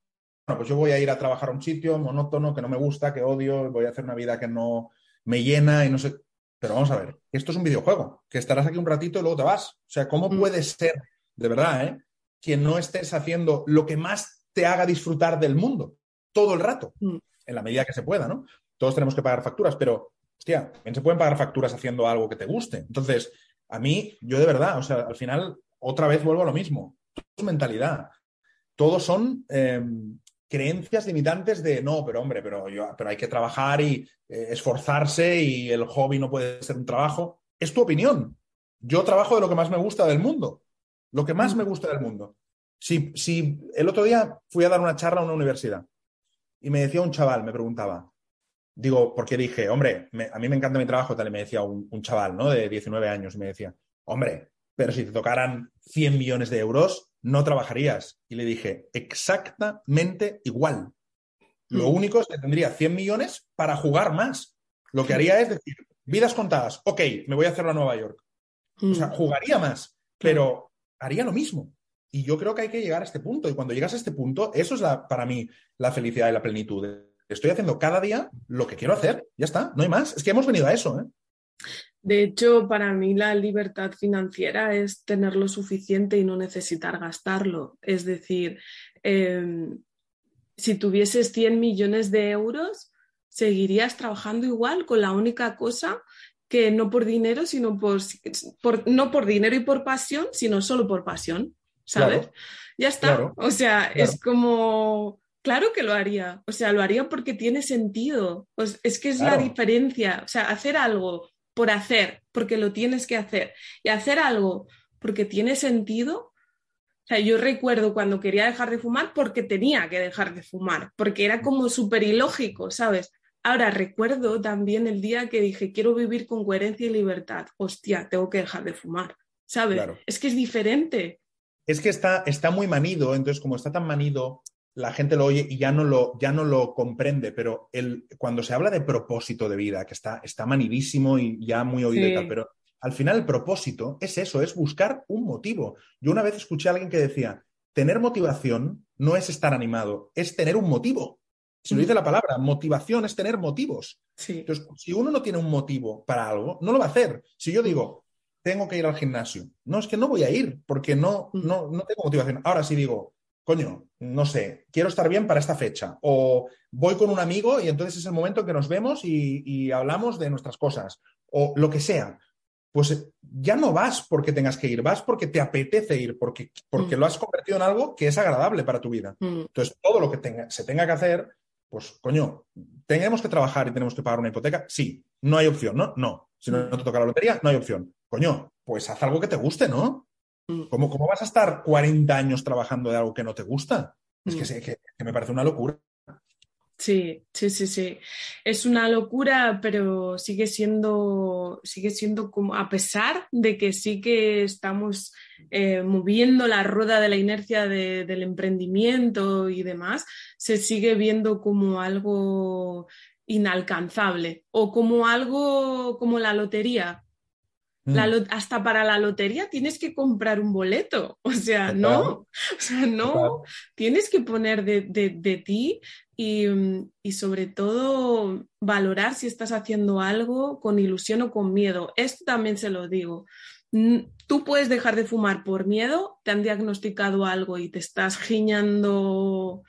bueno, pues yo voy a ir a trabajar a un sitio monótono que no me gusta, que odio, voy a hacer una vida que no me llena y no sé. Pero vamos a ver, esto es un videojuego, que estarás aquí un ratito y luego te vas. O sea, ¿cómo mm. puede ser, de verdad, eh, que no estés haciendo lo que más te haga disfrutar del mundo todo el rato? Mm. En la medida que se pueda, ¿no? Todos tenemos que pagar facturas, pero, hostia, también se pueden pagar facturas haciendo algo que te guste. Entonces, a mí, yo de verdad, o sea, al final, otra vez vuelvo a lo mismo. Todo es mentalidad. Todos son em, creencias limitantes de no, pero hombre, pero, yo, pero hay que trabajar y eh, esforzarse y el hobby no puede ser un trabajo. Es tu opinión. Yo trabajo de lo que más me gusta del mundo. Lo que más me gusta del mundo. Si, si el otro día fui a dar una charla a una universidad y me decía un chaval, me preguntaba, digo, porque dije, hombre, a mí me encanta mi trabajo, tal, y me decía un, un chaval, ¿no? De 19 años, y me decía, hombre, pero si te tocaran 100 millones de euros, no trabajarías. Y le dije, exactamente igual. Lo mm. único es que tendría 100 millones para jugar más. Lo que haría es decir, vidas contadas, ok, me voy a hacerlo a Nueva York. O sea, mm. jugaría más, pero haría lo mismo. Y yo creo que hay que llegar a este punto. Y cuando llegas a este punto, eso es para mí la felicidad y la plenitud. Estoy haciendo cada día lo que quiero hacer. Ya está, no hay más. Es que hemos venido a eso. ¿eh? De hecho, para mí la libertad financiera es tener lo suficiente y no necesitar gastarlo. Es decir, em, si tuvieses 100 millones de euros, seguirías trabajando igual con la única cosa que no por dinero, sino por, no por dinero y por pasión, sino solo por pasión, ¿sabes? ya está. o sea, es como, claro que lo haría, o sea, lo haría porque tiene sentido. es que es la diferencia, o sea, hacer algo por hacer, porque lo tienes que hacer. Y hacer algo porque tiene sentido. O sea, yo recuerdo cuando quería dejar de fumar porque tenía que dejar de fumar, porque era como súper ilógico, ¿sabes? Ahora recuerdo también el día que dije, quiero vivir con coherencia y libertad. Hostia, tengo que dejar de fumar, ¿sabes? Es que es diferente. Es que está, está muy manido, entonces como está tan manido, la gente lo oye y ya no lo, ya no lo comprende, pero el, cuando se habla de propósito de vida, que está, está manidísimo y ya muy oído pero al final el propósito es eso, es buscar un motivo. Yo una vez escuché a alguien que decía, tener motivación no es estar animado, es tener un motivo. Si lo dice la palabra, motivación es tener motivos. Entonces, si uno no tiene un motivo para algo, no lo va a hacer. Si yo digo, tengo que ir al gimnasio, no, es que no voy a ir porque no, no, no tengo motivación. Ahora si digo, coño, no sé, quiero estar bien para esta fecha. O voy con un amigo y entonces es el momento en que nos vemos y, hablamos de nuestras cosas. O lo que sea. Pues ya no vas porque tengas que ir, vas porque te apetece ir, porque, porque mm. lo has convertido en algo que es agradable para tu vida. Mm. Entonces, todo lo que se tenga que hacer, pues coño, ¿tenemos que trabajar y tenemos que pagar una hipoteca? Sí. No hay opción, ¿no? No. Si no, no te toca la lotería, no hay opción. Coño, pues haz algo que te guste, ¿no? Mm. ¿Cómo, vas a estar 40 años trabajando de algo que no te gusta? Es que, que me parece una locura. Sí, sí, sí, sí. Es una locura, pero sigue siendo, sigue siendo como, a pesar de que sí que estamos eh, moviendo la rueda de la inercia del emprendimiento y demás, se sigue viendo como algo inalcanzable o como algo como la lotería. Mm. hasta para la lotería tienes que comprar un boleto, o sea, no, o sea, no, tienes que poner de, de ti Mm, y, sobre todo valorar si estás haciendo algo con ilusión o con miedo. Esto también se lo digo. Tú puedes dejar de fumar por miedo, te han diagnosticado algo y te estás giñando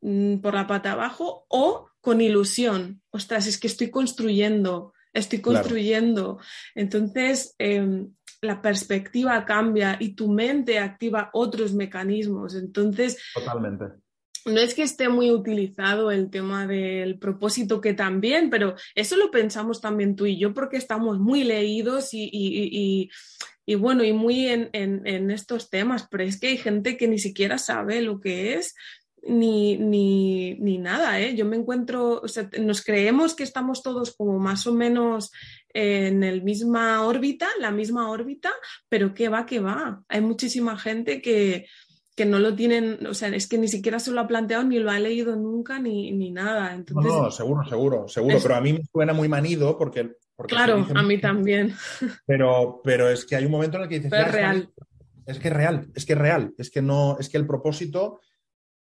mm, por la pata abajo o con ilusión. Ostras, es que estoy construyendo, estoy construyendo. Entonces, em, la perspectiva cambia y tu mente activa otros mecanismos. Entonces, totalmente no es que esté muy utilizado el tema del propósito, que también, pero eso lo pensamos también tú y yo porque estamos muy leídos y, bueno, y muy en, estos temas, pero es que hay gente que ni siquiera sabe lo que es. Ni, ni, nada, ¿eh? Yo me encuentro, o sea, nos creemos que estamos todos como más o menos en el misma órbita, la misma órbita, pero qué va, qué va. Hay muchísima gente que, que no lo tienen, o sea, es que ni siquiera se lo ha planteado, ni lo ha leído nunca, ni, ni nada. Entonces, no, no, seguro, seguro, seguro, pero a mí me suena muy manido porque... claro, a mí también. Pero, pero es que hay un momento en el que dices... es real. Es que es real, es que es real, es que no, es que el propósito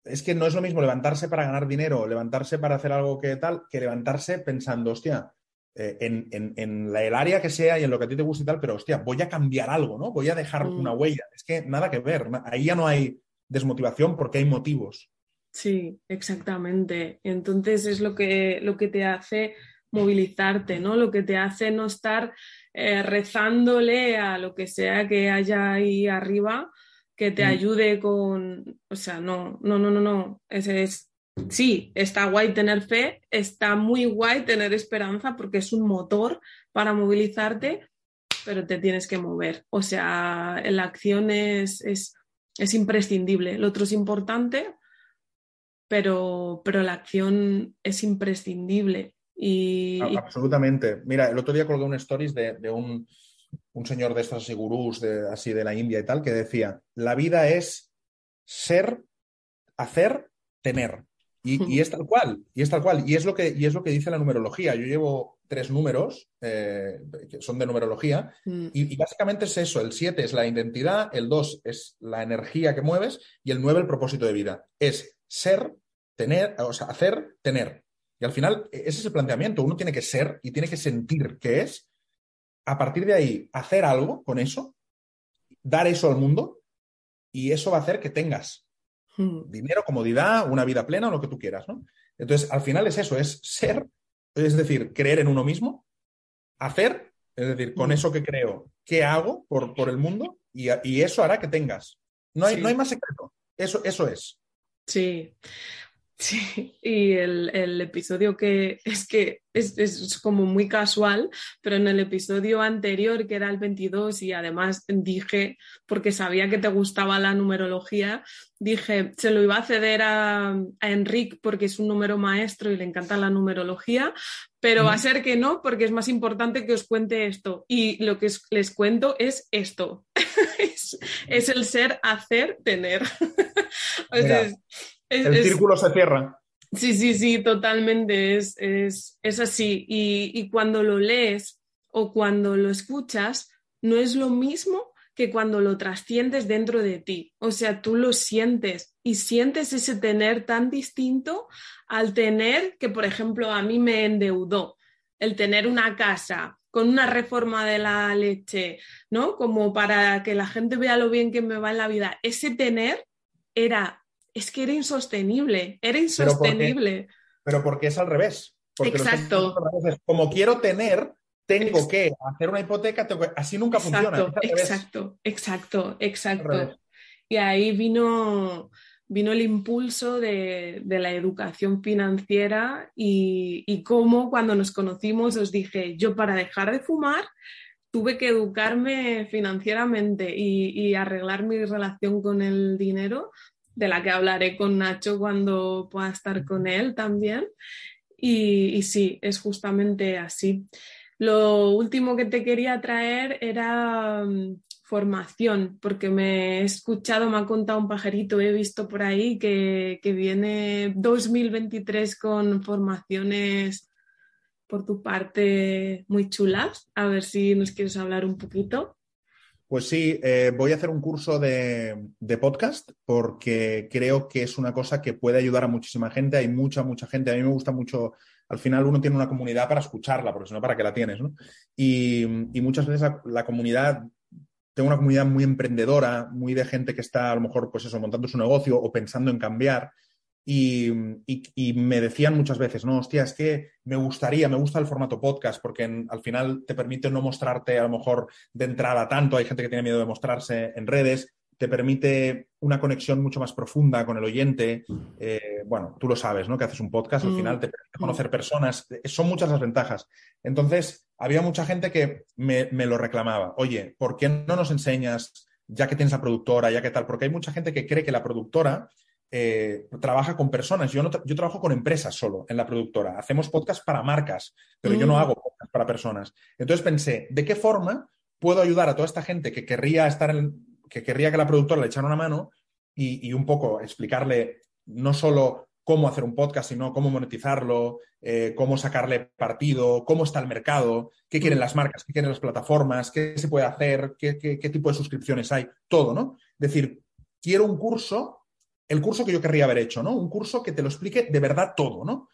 es que no es lo mismo levantarse para ganar dinero, levantarse para hacer algo que tal, que levantarse pensando, hostia, eh, en, en, en el área que sea y en lo que a ti te guste y tal, pero hostia, voy a cambiar algo, ¿no? Voy a dejar mm. una huella. Es que nada que ver, ahí ya no hay desmotivación porque hay motivos. Sí, exactamente. Entonces es lo que, lo que te hace movilizarte, ¿no? Lo que te hace no estar eh, rezándole a lo que sea que haya ahí arriba que te mm. ayude con, o sea, no, no, no, no, no, ese es, sí, está guay tener fe, está muy guay tener esperanza porque es un motor para movilizarte, pero te tienes que mover, o sea, la acción es, es es imprescindible. Lo otro es importante, pero, pero la acción es imprescindible. Y, Absolutamente. Mira, el otro día colgué un stories de, un, señor de estos así gurús de, así de la India y tal, que decía, la vida es ser, hacer, tener. Y, es tal cual, y es tal cual. Y es lo que, y es lo que dice la numerología. Yo llevo tres números eh, que son de numerología mm. y, básicamente es eso. El 7 es la identidad, el 2 es la energía que mueves y el 9 el propósito de vida. Es ser, tener, o sea, hacer, tener. Y al final e, ese es el planteamiento. Uno tiene que ser y tiene que sentir que es. A partir de ahí, hacer algo con eso, dar eso al mundo y eso va a hacer que tengas Hmm. Dinero, comodidad, una vida plena o lo que tú quieras, ¿no? Entonces, al final es eso, es ser, es decir, creer en uno mismo, hacer, es decir, con hmm. eso que creo, ¿qué hago por, por el mundo? Y, eso hará que tengas. No hay, no hay más secreto. Eso, eso es. Sí. Sí, y el, episodio que es que es, como muy casual, pero en el episodio anterior, que era el 22, y además dije, porque sabía que te gustaba la numerología, dije, se lo iba a ceder a, a Enric porque es un número maestro y le encanta la numerología, pero va a ser que no, porque es más importante que os cuente esto. Y lo que les cuento es esto. es, el ser, hacer, tener. el círculo se cierra. Sí, sí, sí, totalmente. Es, es, así. Y, cuando lo lees o cuando lo escuchas, no es lo mismo que cuando lo trasciendes dentro de ti. O sea, tú lo sientes y sientes ese tener tan distinto al tener que, por ejemplo, a mí me endeudó. El tener una casa con una reforma de la leche, ¿no? Como para que la gente vea lo bien que me va en la vida. Ese tener era es que era insostenible, era insostenible. Pero porque, es al revés. Exacto. Como quiero tener, tengo que hacer una hipoteca, así nunca funciona. exacto, exacto, exacto. Y ahí vino, vino el impulso de, la educación financiera y, y cómo cuando nos conocimos os dije, yo para dejar de fumar tuve que educarme financieramente y, y, arreglar mi relación con el dinero de la que hablaré con Nacho cuando pueda estar con él también. Y, sí, es justamente así. Lo último que te quería traer era mm, formación, porque me he escuchado, me ha contado un pajarito, he visto por ahí que, que viene 2023 con formaciones por tu parte muy chulas. A ver si nos quieres hablar un poquito. Pues sí, eh, voy a hacer un curso de, podcast porque creo que es una cosa que puede ayudar a muchísima gente. Hay mucha, mucha gente. A mí me gusta mucho. Al final uno tiene una comunidad para escucharla, porque si no, ¿para qué la tienes? ¿no? Y, muchas veces la, comunidad, tengo una comunidad muy emprendedora, muy de gente que está a lo mejor, pues eso, montando su negocio o pensando en cambiar. Y, me decían muchas veces, no, hostia, es que me gustaría, me gusta el formato podcast porque al final te permite no mostrarte a lo mejor de entrada tanto, hay gente que tiene miedo de mostrarse en redes, te permite una conexión mucho más profunda con el oyente. Eh, bueno, tú lo sabes, ¿no? Que haces un podcast, al mm. final te permite conocer personas, son muchas las ventajas. Entonces, había mucha gente que me, me lo reclamaba, oye, ¿por qué no nos enseñas, ya que tienes la productora, ya que tal? Porque hay mucha gente que cree que la productora eh, trabaja con personas. Yo, no yo trabajo con empresas solo en la productora. Hacemos podcast para marcas, pero yo no mm. hago podcast para personas. Entonces pensé, ¿de qué forma puedo ayudar a toda esta gente que querría estar en, que querría que la productora le echara una mano y, un poco explicarle no solo cómo hacer un podcast, sino cómo monetizarlo, eh, cómo sacarle partido, cómo está el mercado, qué quieren mm. las marcas, qué quieren las plataformas, qué se puede hacer, qué, qué tipo de suscripciones hay, todo, ¿no? Es decir, quiero un curso el curso que yo querría haber hecho, ¿no? Un curso que te lo explique de verdad todo, ¿no?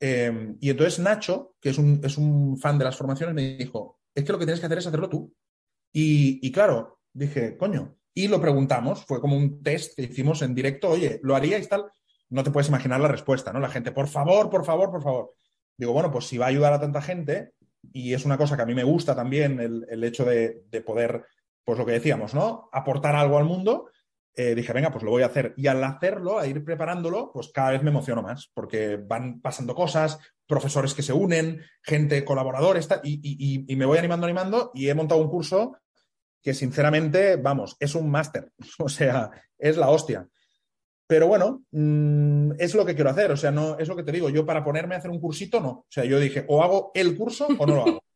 Eh, y entonces Nacho, que es un, fan de las formaciones, me dijo, es que lo que tienes que hacer es hacerlo tú. Y, claro, dije, coño, y lo preguntamos, fue como un test que hicimos en directo, oye, ¿lo haríais tal? No te puedes imaginar la respuesta, ¿no? La gente, por favor, por favor, por favor. Digo, bueno, pues si va a ayudar a tanta gente, y es una cosa que a mí me gusta también, el, hecho de, de, poder, pues lo que decíamos, ¿no? Aportar algo al mundo, eh, dije, venga, pues lo voy a hacer. Y al hacerlo, a ir preparándolo, pues cada vez me emociono más, porque van pasando cosas, profesores que se unen, gente, colaboradores, y, y, me voy animando, animando, y he montado un curso que sinceramente, vamos, es un máster, o sea, es la hostia. Pero bueno, mm, es lo que quiero hacer, o sea, no es lo que te digo, yo para ponerme a hacer un cursito, no. O sea, yo dije, o hago el curso o no lo hago.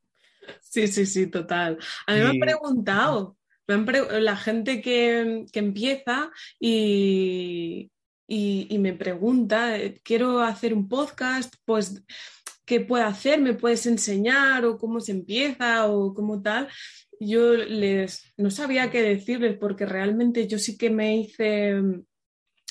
Sí, sí, sí, total. A mí me han preguntado, la gente que, empieza y, me pregunta, eh, quiero hacer un podcast, pues, ¿qué puedo hacer? ¿Me puedes enseñar? ¿O cómo se empieza? ¿O cómo tal? Yo les no sabía qué decirles porque realmente yo sí que me hice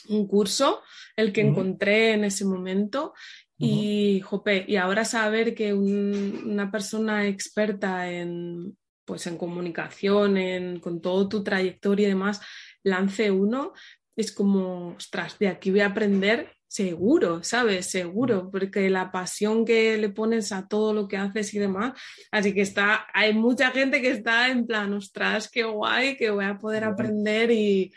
un curso, el que encontré en ese momento, y, jope, y ahora saber que una persona experta en, pues en comunicación, con toda tu trayectoria y demás, lance uno, es como, ostras, de aquí voy a aprender seguro, ¿sabes? Seguro, mm. porque la pasión que le pones a todo lo que haces y demás, así que está, hay mucha gente que está en plan, ostras, qué guay, que voy a poder aprender y,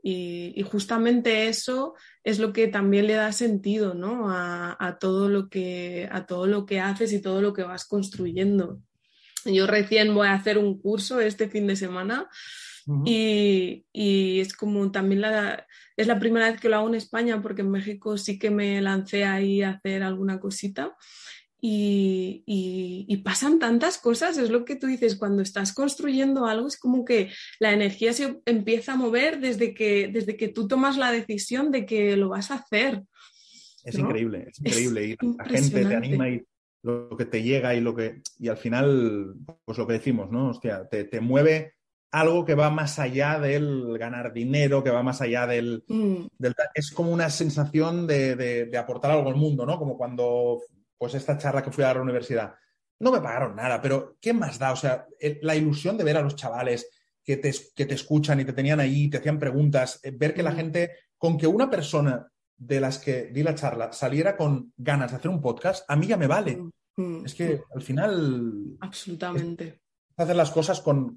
y, justamente eso es lo que también le da sentido, ¿no? A, a, todo lo que, a todo lo que haces y todo lo que vas construyendo. Yo recién voy a hacer un curso este fin de semana y, es como también la, es la primera vez que lo hago en España porque en México sí que me lancé ahí a hacer alguna cosita. Y, y, pasan tantas cosas, es lo que tú dices, cuando estás construyendo algo es como que la energía se empieza a mover desde que, desde que tú tomas la decisión de que lo vas a hacer. Es increíble, es increíble. y la gente te anima y lo que te llega y lo que. Y al final, pues lo que decimos, ¿no? Hostia, te, mueve algo que va más allá del ganar dinero, que va más allá del. Mm. es como una sensación de, aportar algo al mundo, ¿no? Como cuando, pues esta charla que fui a la universidad. No me pagaron nada, pero ¿qué más da? O sea, la ilusión de ver a los chavales que te, que te escuchan y te tenían ahí, te hacían preguntas, eh, ver que la mm. gente, con que una persona de las que di la charla saliera con ganas de hacer un podcast, a mí ya me vale. Mm, mm, es que mm. al final... Absolutamente. Hacer las cosas con,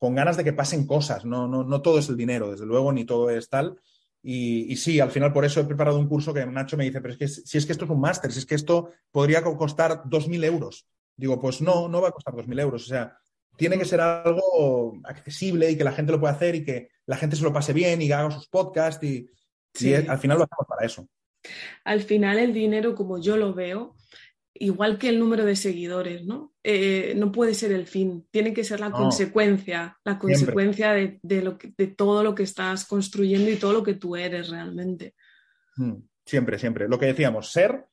ganas de que pasen cosas, no, no, no, todo es el dinero, desde luego, ni todo es tal. Y, sí, al final por eso he preparado un curso que Nacho me dice, pero es que si es que esto es un máster, si es que esto podría costar 2.000 euros. Digo, pues no, no va a costar 2.000 euros. O sea, tiene que ser algo accesible y que la gente lo pueda hacer y que la gente se lo pase bien y haga sus podcasts y, al final lo hacemos para eso. Al final el dinero, como yo lo veo, igual que el número de seguidores, ¿no? Eh, no puede ser el fin, tiene que ser la consecuencia, la consecuencia de, lo de todo lo que estás construyendo y todo lo que tú eres realmente. Hmm, siempre, siempre. Lo que decíamos, ser,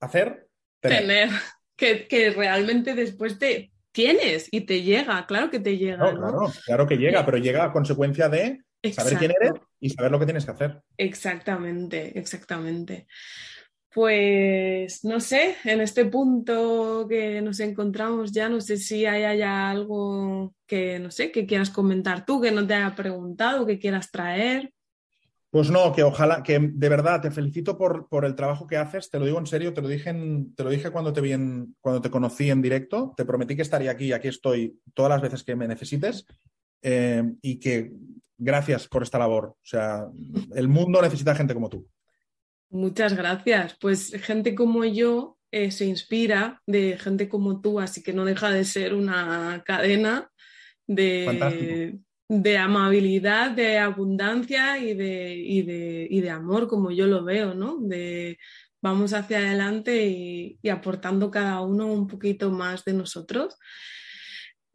hacer, tener. tener. Que, que realmente después te tienes y te llega, claro que te llega. Claro, claro que llega, pero llega a consecuencia de saber quién eres y saber lo que tienes que hacer. Exactamente, exactamente. Pues no sé, en este punto que nos encontramos ya, no sé si hay haya algo que, no sé, que quieras comentar tú, que no te haya preguntado, que quieras traer. Pues no, que ojalá, que de verdad te felicito por, por, el trabajo que haces, te lo digo en serio, te lo dije, te lo dije cuando, te vi cuando te conocí en directo, te prometí que estaría aquí y aquí estoy todas las veces que me necesites eh, y que gracias por esta labor. O sea, el mundo necesita gente como tú. Muchas gracias. Pues gente como yo eh, se inspira de gente como tú, así que no deja de ser una cadena de, de amabilidad, de abundancia y de, y, de, amor, como yo lo veo, ¿no? De vamos hacia adelante y, aportando cada uno un poquito más de nosotros.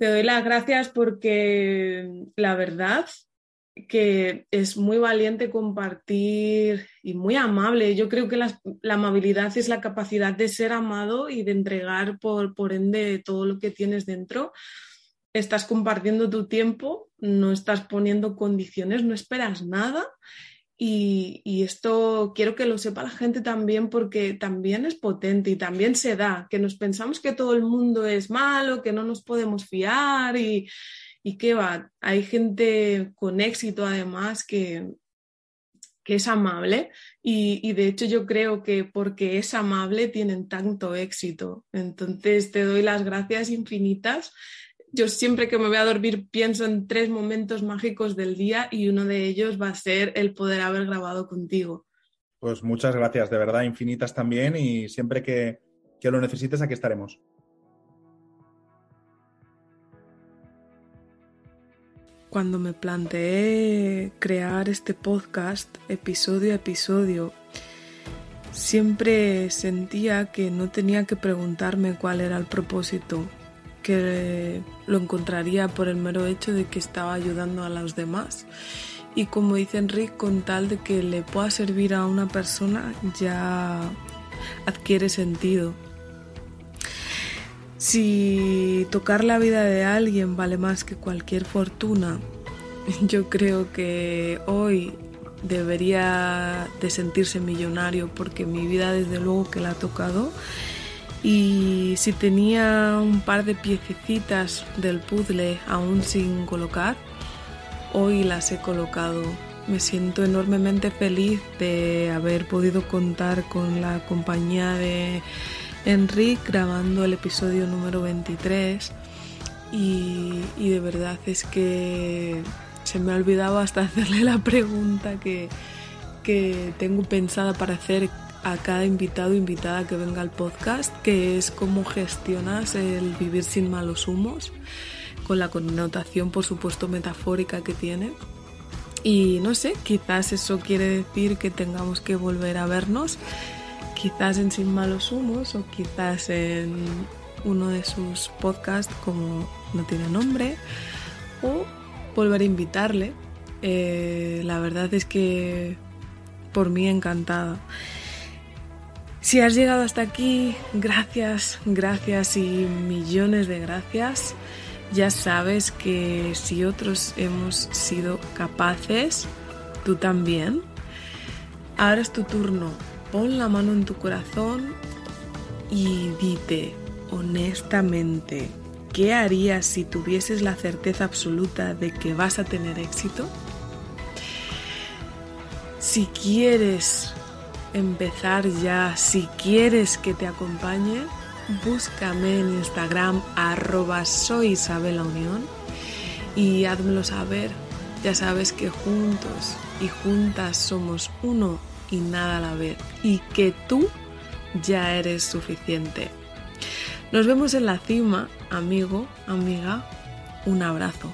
Te doy las gracias porque la verdad que es muy valiente compartir y muy amable. Yo creo que la, amabilidad es la capacidad de ser amado y de entregar por, por ende todo lo que tienes dentro estás compartiendo tu tiempo, no estás poniendo condiciones, no esperas nada. Y, esto quiero que lo sepa la gente también porque también es potente y también se da, que nos pensamos que todo el mundo es malo, que no nos podemos fiar y, y que va, hay gente con éxito además que, que es amable y, y, de hecho yo creo que porque es amable tienen tanto éxito. Entonces te doy las gracias infinitas yo siempre que me voy a dormir pienso en tres momentos mágicos del día y uno de ellos va a ser el poder haber grabado contigo. Pues muchas gracias, de verdad, infinitas también y siempre que, que lo necesites aquí estaremos. Cuando me planteé crear este podcast episodio a episodio, siempre sentía que no tenía que preguntarme cuál era el propósito, que lo encontraría por el mero hecho de que estaba ayudando a los demás. Y como dice Enrique, con tal de que le pueda servir a una persona, ya adquiere sentido. Si tocar la vida de alguien vale más que cualquier fortuna, yo creo que hoy debería de sentirse millonario porque mi vida desde luego que la ha tocado y si tenía un par de piececitas del puzzle aún sin colocar, hoy las he colocado. Me siento enormemente feliz de haber podido contar con la compañía de Enrique grabando el episodio número 23 y, y de verdad es que se me ha olvidado hasta hacerle la pregunta que, que tengo pensada para hacer a cada invitado o invitada que venga al podcast, que es cómo gestionas el vivir sin malos humos, con la connotación por supuesto metafórica que tiene. Y no sé, quizás eso quiere decir que tengamos que volver a vernos, quizás en Sin Malos Humos o quizás en uno de sus podcasts como no tiene nombre, o volver a invitarle. Eh, la verdad es que por mí encantada. Si has llegado hasta aquí, gracias, gracias y millones de gracias. Ya sabes que si otros hemos sido capaces, tú también. Ahora es tu turno. Pon la mano en tu corazón y dite honestamente, ¿qué harías si tuvieses la certeza absoluta de que vas a tener éxito? Si quieres empezar ya, si quieres que te acompañe, búscame en Instagram arroba soy Unión y házmelo saber. Ya sabes que juntos y juntas somos uno y nada a la vez y que tú ya eres suficiente. Nos vemos en la cima, amigo, amiga. Un abrazo.